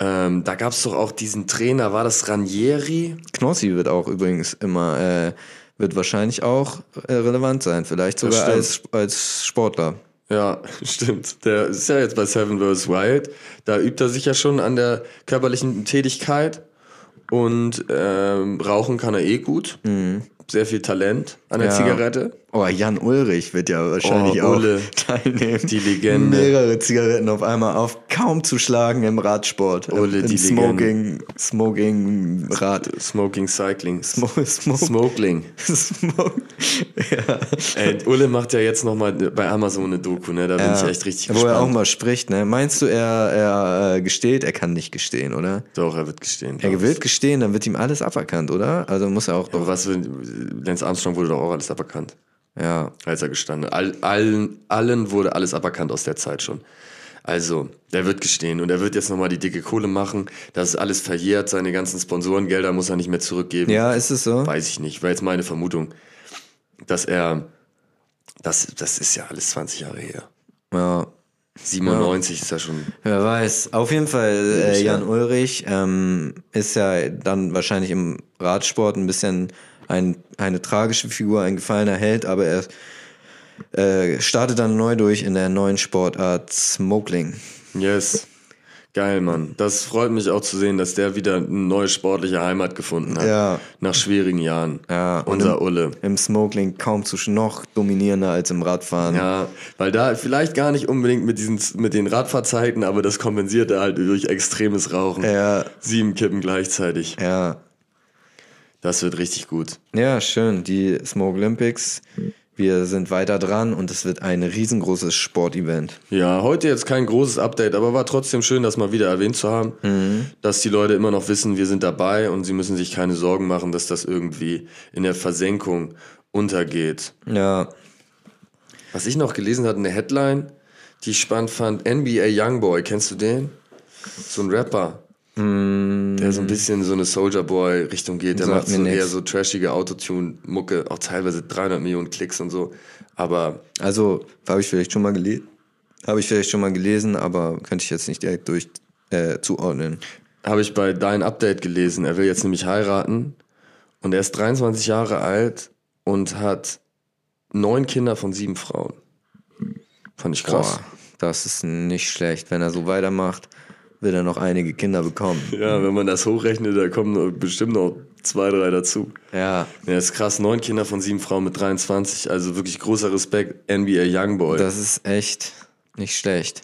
Ähm, da gab es doch auch diesen Trainer, war das Ranieri? Knossi wird auch übrigens immer, äh, wird wahrscheinlich auch äh, relevant sein, vielleicht sogar als, als Sportler. Ja, stimmt. Der ist ja jetzt bei Seven vs. Wild. Da übt er sich ja schon an der körperlichen Tätigkeit. Und ähm, rauchen kann er eh gut. Sehr viel Talent an der Mhm. Ja. Zigarette. Oh, Jan Ulrich wird ja wahrscheinlich Oh, auch teilnehmen. Die Legende. Mehrere Zigaretten auf einmal auf, kaum zu schlagen im Radsport. Ulle, Im die Smoking, Smoking Rad. Smoking Cycling. Smoke, smoke, Smokling. smoke. Ja. Ey, Ulle macht ja jetzt nochmal bei Amazon eine Doku, ne? Da bin ich echt richtig Wo gespannt. er auch mal spricht, ne? Meinst du, er, er äh, gesteht? Er kann nicht gestehen, oder? Doch, er wird gestehen. Er will gestehen, dann wird ihm alles aberkannt, oder? Also muss er auch Aber doch. was, für- Lance Armstrong wurde doch auch alles aberkannt. Ja. als er gestanden. All, allen, allen wurde alles aberkannt aus der Zeit schon. Also, der wird gestehen und er wird jetzt nochmal die dicke Kohle machen. Das ist alles verjährt, seine ganzen Sponsorengelder muss er nicht mehr zurückgeben. Ja, ist es so? Weiß ich nicht, war jetzt meine Vermutung, dass er, das, das ist ja alles 20 Jahre her. Ja. 97 ist ja schon, Wer weiß. Auf jeden Fall, äh, Jan Ulrich ähm, ist ja dann wahrscheinlich im Radsport ein bisschen ein, eine tragische Figur, ein gefallener Held, aber er äh, startet dann neu durch in der neuen Sportart Smokeling. yes. Geil, Mann. Das freut mich auch zu sehen, dass der wieder eine neue sportliche Heimat gefunden hat. Ja. Nach schwierigen Jahren. Ja, Unser im, Ulle. Im Smokeling kaum zu noch dominierender als im Radfahren. Ja, weil da vielleicht gar nicht unbedingt mit diesen mit den Radfahrzeiten, aber das kompensiert er halt durch extremes Rauchen. Ja, Sieben Kippen gleichzeitig. ja. Das wird richtig gut. Ja, schön. Die Smoke Olympics. Wir sind weiter dran und es wird ein riesengroßes Sportevent. Ja, heute jetzt kein großes Update, aber war trotzdem schön, das mal wieder erwähnt zu haben, dass die Leute immer noch wissen, wir sind dabei und sie müssen sich keine Sorgen machen, dass das irgendwie in der Versenkung untergeht. Ja, Was ich noch gelesen hatte, eine Headline, die ich spannend fand, NBA Youngboy, kennst du den? So ein Rapper. Der so ein bisschen so eine Soldier Boy Richtung geht. Der Sagt macht so nix. eher so trashige Autotune-Mucke, auch teilweise 300 Millionen Klicks und so. Aber also habe ich vielleicht schon mal gelesen. Habe ich vielleicht schon mal gelesen, aber könnte ich jetzt nicht direkt durch äh, zuordnen. habe ich bei Dein Update gelesen. Er will jetzt nämlich heiraten und er ist 23 Jahre alt und hat neun Kinder von sieben Frauen. Fand ich krass. Das ist nicht schlecht. Wenn er so weitermacht, wird er noch einige Kinder bekommen. Ja, wenn man das hochrechnet, da kommen bestimmt noch zwei, drei dazu. Ja. Ja, ist krass. Neun Kinder von sieben Frauen mit 23. Also wirklich großer Respekt, NBA Youngboy. Das ist echt nicht schlecht.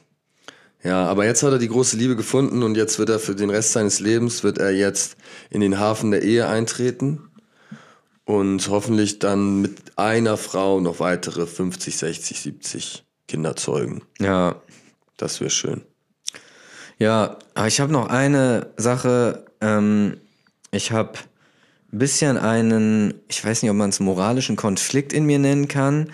Ja, aber jetzt hat er die große Liebe gefunden und jetzt wird er für den Rest seines Lebens, wird er jetzt in den Hafen der Ehe eintreten und hoffentlich dann mit einer Frau noch weitere 50, 60, 70 Kinder zeugen. Ja. Das wäre schön. Ja, aber ich habe noch eine Sache. Ähm, ich habe ein bisschen einen, ich weiß nicht, ob man es moralischen Konflikt in mir nennen kann.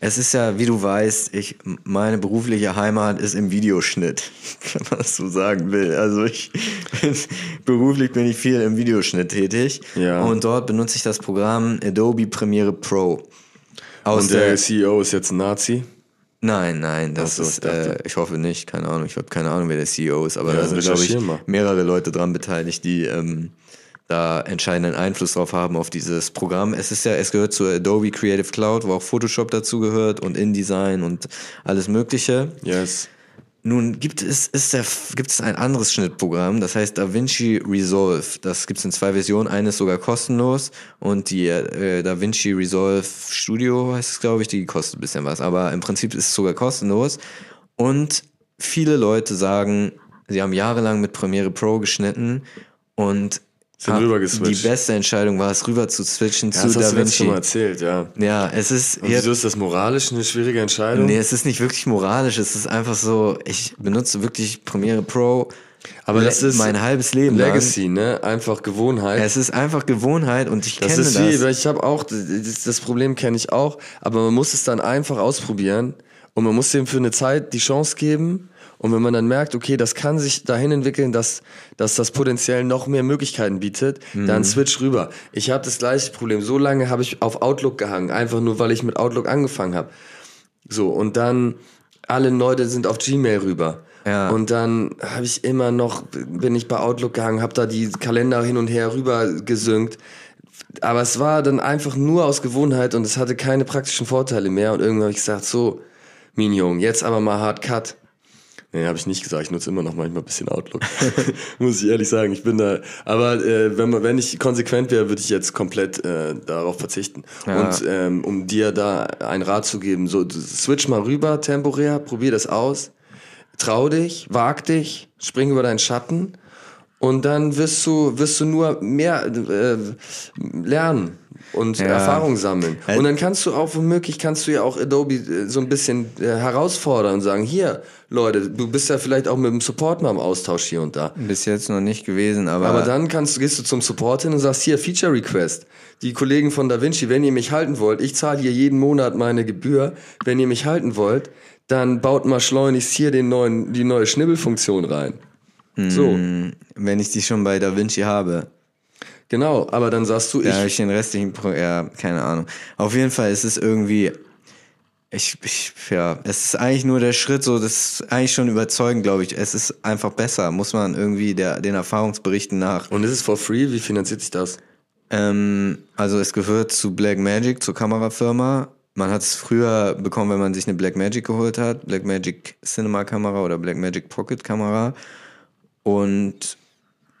Es ist ja, wie du weißt, ich, meine berufliche Heimat ist im Videoschnitt, wenn man das so sagen will. Also ich bin, beruflich bin ich viel im Videoschnitt tätig. Ja. Und dort benutze ich das Programm Adobe Premiere Pro. Aus Und der CEO ist jetzt ein Nazi? Nein, nein, das so, ich ist, dachte- äh, ich hoffe nicht, keine Ahnung, ich habe keine Ahnung, wer der CEO ist, aber Ja, da sind, glaube ich, mehrere Leute dran beteiligt, die ähm, da entscheidenden Einfluss drauf haben auf dieses Programm. Es ist ja, es gehört zur Adobe Creative Cloud, wo auch Photoshop dazu gehört und InDesign und alles Mögliche. Yes. Nun gibt es, ist der, gibt es ein anderes Schnittprogramm, das heißt DaVinci Resolve. Das gibt es in zwei Versionen. Eine ist sogar kostenlos und die äh, DaVinci Resolve Studio heißt es, glaube ich, die kostet ein bisschen was. Aber im Prinzip ist es sogar kostenlos. Und viele Leute sagen, sie haben jahrelang mit Premiere Pro geschnitten und Sind haben- rübergeswitcht. die beste Entscheidung war es, rüber zu switchen Ja, zu das hast du letztes DaVinci. Mal erzählt, ja. Ja, es ist Und wieso ist das moralisch eine schwierige Entscheidung? Nee, es ist nicht wirklich moralisch. Es ist einfach so, ich benutze wirklich Premiere Pro. Aber le- das ist mein halbes Leben Legacy, ne? Einfach Gewohnheit. lang. Es ist einfach Gewohnheit und ich Das kenne ist das. wie, weil ich habe auch, das Problem kenne ich auch, aber man muss es dann einfach ausprobieren und man muss dem für eine Zeit die Chance geben. Und wenn man dann merkt, okay, das kann sich dahin entwickeln, dass, dass das potenziell noch mehr Möglichkeiten bietet, Mhm. dann switch rüber. Ich habe das gleiche Problem. So lange habe ich auf Outlook gehangen, einfach nur, weil ich mit Outlook angefangen habe. So, und dann alle Leute sind auf Gmail rüber. Ja. Und dann habe ich immer noch, bin ich bei Outlook gehangen, habe da die Kalender hin und her rüber gesynkt. Aber es war dann einfach nur aus Gewohnheit und es hatte keine praktischen Vorteile mehr. Und irgendwann habe ich gesagt, so, Minion, jetzt aber mal hart cut. Nee, habe ich nicht gesagt. Ich nutze immer noch manchmal ein bisschen Outlook. Muss ich ehrlich sagen. Ich bin da. Aber äh, wenn, man, wenn ich konsequent wäre, würde ich jetzt komplett äh, darauf verzichten. Ja. Und ähm, um dir da einen Rat zu geben, so switch mal rüber temporär, probier das aus. Trau dich, wag dich, spring über deinen Schatten und dann wirst du, wirst du nur mehr äh, lernen und Ja. Erfahrung sammeln. Halt- Und dann kannst du auch womöglich kannst du ja auch Adobe äh, so ein bisschen äh, herausfordern und sagen, hier, Leute, du bist ja vielleicht auch mit dem Support mal im Austausch hier und da. Bis jetzt noch nicht gewesen, aber, Aber dann kannst du, gehst du zum Support hin und sagst, hier, Feature Request. Die Kollegen von DaVinci, wenn ihr mich halten wollt, ich zahle hier jeden Monat meine Gebühr, wenn ihr mich halten wollt, dann baut mal schleunigst hier den neuen, die neue Schnibbelfunktion rein. So, wenn ich die schon bei DaVinci habe, genau, aber dann sagst du, da ich, ich den restlichen Pro, ja, keine Ahnung. Auf jeden Fall ist es irgendwie, ich, ich, ja, es ist eigentlich nur der Schritt, so, das ist eigentlich schon überzeugend, glaube ich. Es ist einfach besser, muss man irgendwie der, den Erfahrungsberichten nach. und ist es for free? Wie finanziert sich das? Ähm, also es gehört zu Blackmagic, zur Kamerafirma. Man hat es früher bekommen, wenn man sich eine Blackmagic geholt hat, Blackmagic Cinema Kamera oder Blackmagic Pocket Kamera. Und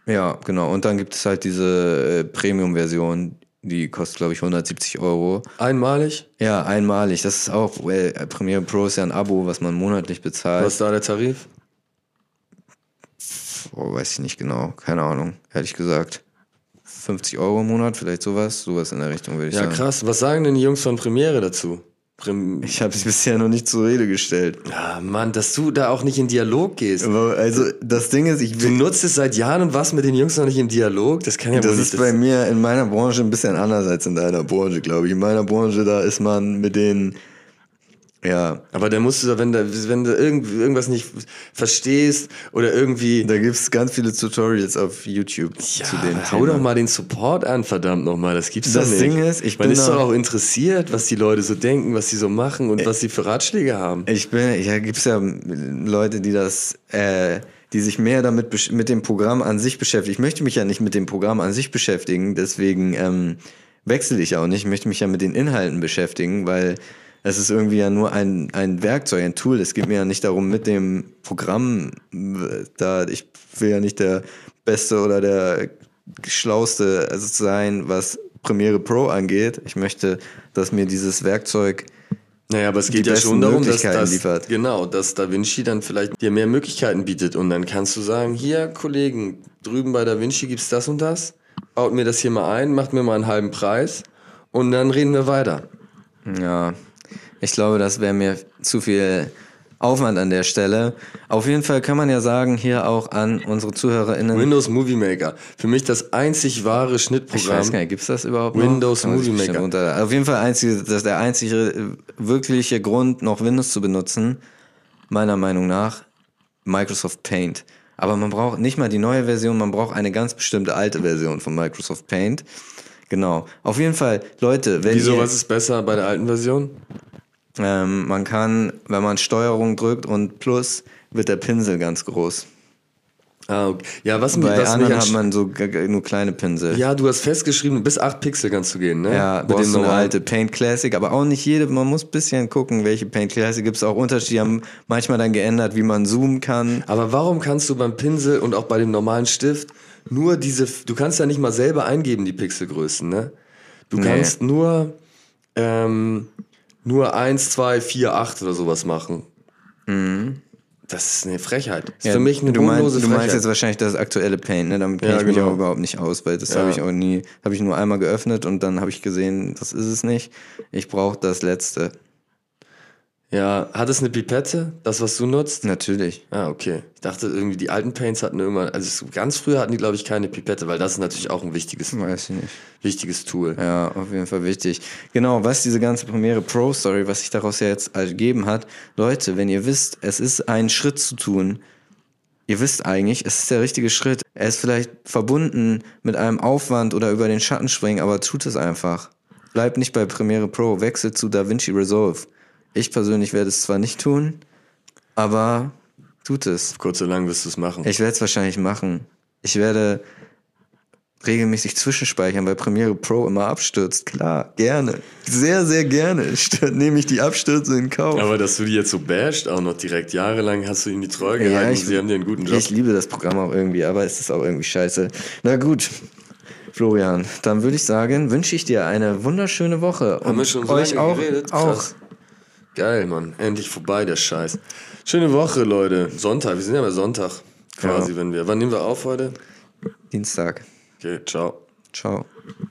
ja, genau. Und dann gibt es halt diese äh, Premium-Version, die kostet, glaube ich, 170 Euro. Einmalig? Ja, einmalig. Das ist auch, äh, Premiere Pro ist ja ein Abo, was man monatlich bezahlt. Was ist da der Tarif? Oh, weiß ich nicht genau. Keine Ahnung, ehrlich gesagt. 50 Euro im Monat, vielleicht sowas. Sowas in der Richtung, würde ich Ja, sagen. krass. Was sagen denn die Jungs von Premiere dazu? Prim Ich habe es bisher noch nicht zur Rede gestellt. ja, Mann, dass du da auch nicht in Dialog gehst. Aber Also das Ding ist, ich Du nutzt es seit Jahren und warst mit den Jungs noch nicht im Dialog? Das kann ja wohl das ist bei mir in meiner Branche ein bisschen anders als in deiner Branche, glaube ich. In meiner Branche, da ist man mit den, ja, Aber da musst du, da, wenn du, wenn du irgend, irgendwas nicht verstehst oder irgendwie. da gibt's ganz viele Tutorials auf YouTube Ja, zu dem hau Thema. doch mal den Support an, verdammt nochmal. Das gibt's Das doch nicht. Ding ist, ich Man bin ist doch auch interessiert, was die Leute so denken, was sie so machen und was sie für Ratschläge haben. Ich bin, ja, gibt's ja Leute, die das, äh, die sich mehr damit mit dem Programm an sich beschäftigen. Ich möchte mich ja nicht mit dem Programm an sich beschäftigen, deswegen ähm, wechsle ich auch nicht. Ich möchte mich ja mit den Inhalten beschäftigen, weil es ist irgendwie ja nur ein, ein Werkzeug, ein Tool. Es geht mir ja nicht darum, mit dem Programm äh, da, ich will ja nicht der Beste oder der Schlauste sein, was Premiere Pro angeht. Ich möchte, dass mir dieses Werkzeug naja, aber es geht ja schon darum, dass, dass genau, dass Da Vinci dann vielleicht dir mehr Möglichkeiten bietet und dann kannst du sagen, hier Kollegen, drüben bei Da Vinci gibt's das und das, baut mir das hier mal ein, macht mir mal einen halben Preis und dann reden wir weiter. Ja, ich glaube, das wäre mir zu viel Aufwand an der Stelle. Auf jeden Fall kann man ja sagen, hier auch an unsere ZuhörerInnen. Windows Movie Maker. Für mich das einzig wahre Schnittprogramm. Ich weiß gar nicht, gibt's das überhaupt Windows noch? Movie Maker. Auf jeden Fall einzige, das ist der einzige wirkliche Grund, noch Windows zu benutzen, meiner Meinung nach, Microsoft Paint. Aber man braucht nicht mal die neue Version, man braucht eine ganz bestimmte alte Version von Microsoft Paint. Genau. Auf jeden Fall, Leute, wenn Wieso, ihr, was ist besser bei der alten Version? Ähm, man kann, wenn man Steuerung drückt und Plus, wird der Pinsel ganz groß. Ah, okay. Ja, was Bei was anderen hat man so nur kleine Pinsel. Ja, du hast festgeschrieben, bis 8 Pixel kannst du gehen, ne? Ja, du hast so eine alte Paint Classic, aber auch nicht jede, man muss ein bisschen gucken, welche Paint Classic gibt es auch Unterschiede, die haben manchmal dann geändert, wie man zoomen kann. Aber warum kannst du beim Pinsel und auch bei dem normalen Stift nur diese, du kannst ja nicht mal selber eingeben, die Pixelgrößen, ne? Du nee. kannst nur, ähm, nur 1, 2, 4, 8 oder sowas machen. Mhm. Das ist eine Frechheit. Das ist ja, für mich eine du meinst, Du meinst jetzt wahrscheinlich das aktuelle Paint, ne? Damit kenne ja, ich mich genau. auch überhaupt nicht aus, weil das ja. habe ich auch nie, habe ich nur einmal geöffnet und dann habe ich gesehen, das ist es nicht. Ich brauche das letzte. Ja, hat es eine Pipette, das was du nutzt? Natürlich. Ah, okay. Ich dachte irgendwie, die alten Paints hatten irgendwann, also ganz früher hatten die, glaube ich, keine Pipette, weil das ist natürlich auch ein wichtiges, Weiß ich nicht. wichtiges Tool. Ja, auf jeden Fall wichtig. Genau, was diese ganze Premiere Pro Story, was sich daraus ja jetzt ergeben hat, Leute, wenn ihr wisst, es ist ein Schritt zu tun, ihr wisst eigentlich, es ist der richtige Schritt. Er ist vielleicht verbunden mit einem Aufwand oder über den Schatten springen, aber tut es einfach. Bleibt nicht bei Premiere Pro, wechselt zu DaVinci Resolve. Ich persönlich werde es zwar nicht tun, aber tut es. Kurz oder lang wirst du es machen. Ich werde es wahrscheinlich machen. Ich werde regelmäßig zwischenspeichern, weil Premiere Pro immer abstürzt. Klar, gerne. Sehr, sehr gerne. Nehme ich die Abstürze in Kauf. Aber dass du die jetzt so basht, auch noch direkt jahrelang hast du ihnen die Treue gehalten ja, ich, sie haben dir einen guten Job. Ich liebe das Programm auch irgendwie, aber es ist auch irgendwie scheiße. Na gut. Florian, dann würde ich sagen, wünsche ich dir eine wunderschöne Woche. Haben und wir schon so euch auch, geredet? auch. Geil, Mann. Endlich vorbei, der Scheiß. Schöne Woche, Leute. Sonntag. Wir sind ja bei Sonntag quasi, ja. wenn wir. Wann nehmen wir auf heute? Dienstag. Okay, ciao. Ciao.